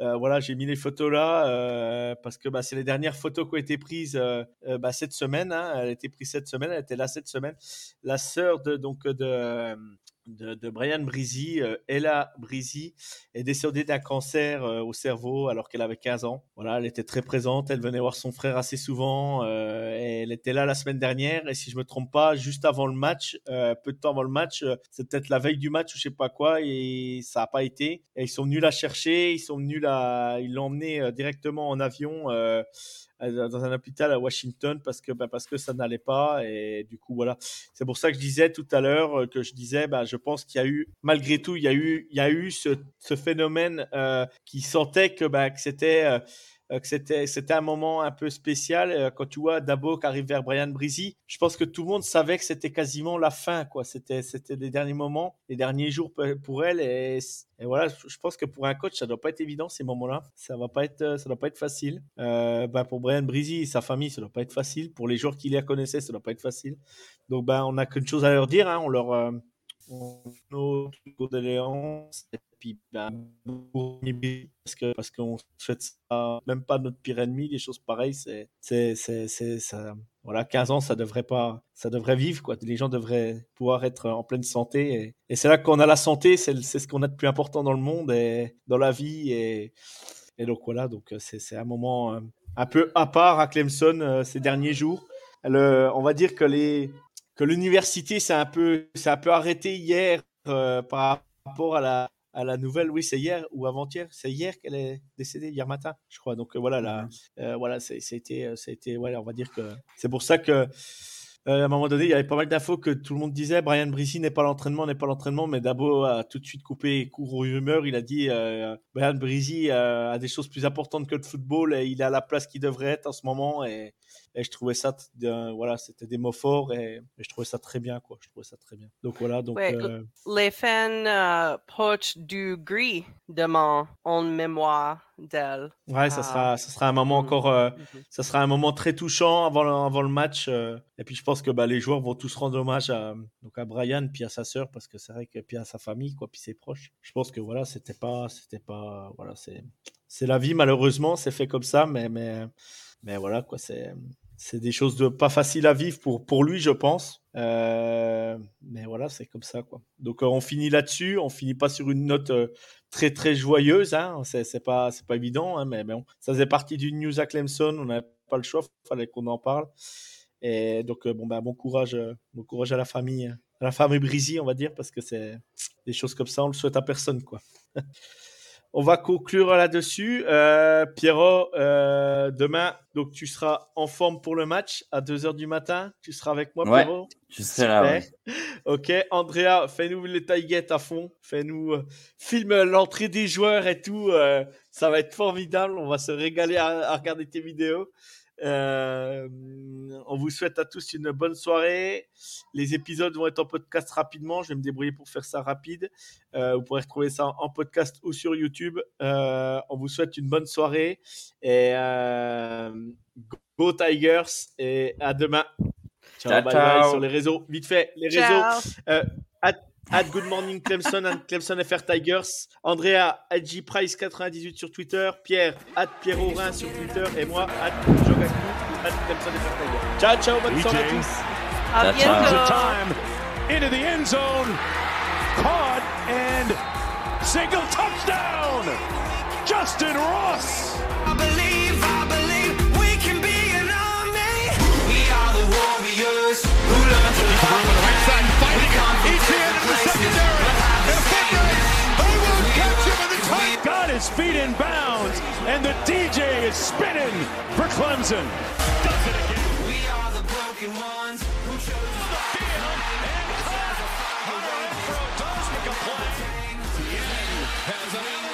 euh, voilà, j'ai mis les photos là parce que c'est les dernières photos qui ont été prises cette semaine. hein. Elle a été prise cette semaine, elle était là cette semaine. La sœur de, de, Brian Brizy, euh, Ella Brizy, est décédée d'un cancer euh, au cerveau alors qu'elle avait 15 ans. Voilà, elle était très présente, elle venait voir son frère assez souvent. euh, elle était là la semaine dernière et si je me trompe pas, juste avant le match, peu de temps avant le match, c'est peut-être la veille du match ou je sais pas quoi et ça a pas été. Et ils sont venus la chercher, ils sont venus la, ils l'ont emmenée directement en avion. Euh, dans un hôpital à Washington parce que bah, parce que ça n'allait pas. Et du coup voilà. C'est pour ça que je disais tout à l'heure euh, que je disais bah, je pense qu'il y a eu malgré tout il y a eu il y a eu ce, ce phénomène euh, qui sentait que bah, que c'était euh, que c'était c'était un moment un peu spécial Euh, quand tu vois Dabo qui arrive vers Brian Brizy je pense que tout le monde savait que c'était quasiment la fin quoi. C'était c'était les derniers moments les derniers jours pour elle. Et, voilà je pense que pour un coach ça doit pas être évident ces moments là ça va pas être euh, ça doit pas être facile. Euh, bah, pour Brian Brizy et sa famille ça doit pas être facile. Pour les joueurs qui les connaissaient ça doit pas être facile. Donc bah on a qu'une chose à leur dire hein, on leur euh, nos condoléances et puis ben, parce que parce qu'on souhaite ça même pas notre pire ennemi des choses pareilles c'est c'est c'est voilà 15 ans ça devrait pas ça devrait vivre quoi. Les gens devraient pouvoir être en pleine santé et, c'est là qu'on a la santé c'est ce qu'on a de plus important dans le monde et dans la vie et donc voilà donc euh, c'est un moment euh, un peu à part à Clemson euh, ces derniers jours. On va dire que les que l'université s'est un peu un peu arrêté hier par rapport à la à la nouvelle oui c'est hier ou avant-hier c'est hier qu'elle est décédée hier matin je crois donc euh, voilà là euh, voilà c'est c'était c'était ouais on va dire que c'est pour ça que euh, à un moment donné, il y avait pas mal d'infos que tout le monde disait Brian Bricy n'est pas l'entraînement, n'est pas l'entraînement, mais Dabo a tout de suite coupé court aux rumeurs. Il a dit euh, Brian euh, a des choses plus importantes que le football et il est à la place qu'il devrait être en ce moment. Et, et je trouvais ça, voilà, c'était des mots forts et, et je trouvais ça très bien, quoi. Je trouvais ça très bien. Donc voilà, donc. Ouais, euh, Les fans euh, du gris demain en mémoire d'elle. ouais, ça sera, ça sera un moment Mhm. encore. euh, Mhm. ça sera un moment très touchant avant le, avant le match. euh, et puis je pense que bah, les joueurs vont tous rendre hommage à, donc à Brian, puis à sa sœur, parce que c'est vrai que puis à sa famille, quoi, puis ses proches. Je pense que voilà, c'était pas, c'était pas, voilà, c'est, c'est la vie malheureusement, c'est fait comme ça, mais mais mais voilà quoi, c'est c'est des choses de pas faciles à vivre pour pour lui, je pense. Euh, mais voilà, c'est comme ça quoi. Donc euh, on finit là-dessus, on finit pas sur une note euh, très très joyeuse, hein. C'est pas pas évident, hein, mais bon, ça faisait partie d'une news à Clemson, on n'avait pas le choix, fallait qu'on en parle. Et donc bon bah bon courage, bon courage à la famille, à la famille Brizy, on va dire, parce que c'est des choses comme ça, on le souhaite à personne quoi. <laughs> On va conclure là-dessus. Euh, Pierrot, euh, demain, donc tu seras en forme pour le match à 2h du matin. Tu seras avec moi, Ouais. Pierrot Je serai là. ouais. <laughs> Ok, Andrea, fais-nous les taillettes à fond. Fais-nous, euh, filme l'entrée des joueurs et tout. euh, ça va être formidable. On va se régaler à, à regarder tes vidéos. Euh, on vous souhaite à tous une bonne soirée. Les épisodes vont être en podcast rapidement. Je vais me débrouiller pour faire ça rapide. Euh, vous pourrez retrouver ça en podcast ou sur YouTube. Euh, on vous souhaite une bonne soirée et euh, go Tigers et à demain. Ciao, Ciao, bye ciao. bye sur les réseaux. Vite fait, les réseaux. Ciao. At- Good Morning Clemson and Clemson FR Tigers. Andrea, at Price98 sur Twitter. Pierre, at Pierre Aurin sur Twitter. Et moi, at Jogaku, at Clemson FR Tigers. Ciao, ciao, bonne soirée à tous. À bientôt. time into the end zone. Caught and single touchdown. Justin Ross. Warriors who learn to love the right side fighting. Etienne in the secondary. And a foot race. They will catch him in the tight. Got his feet in bounds, and the DJ is spinning for Clemson. We are the broken ones who chose the field and caught. All right, throw does make a play. Has an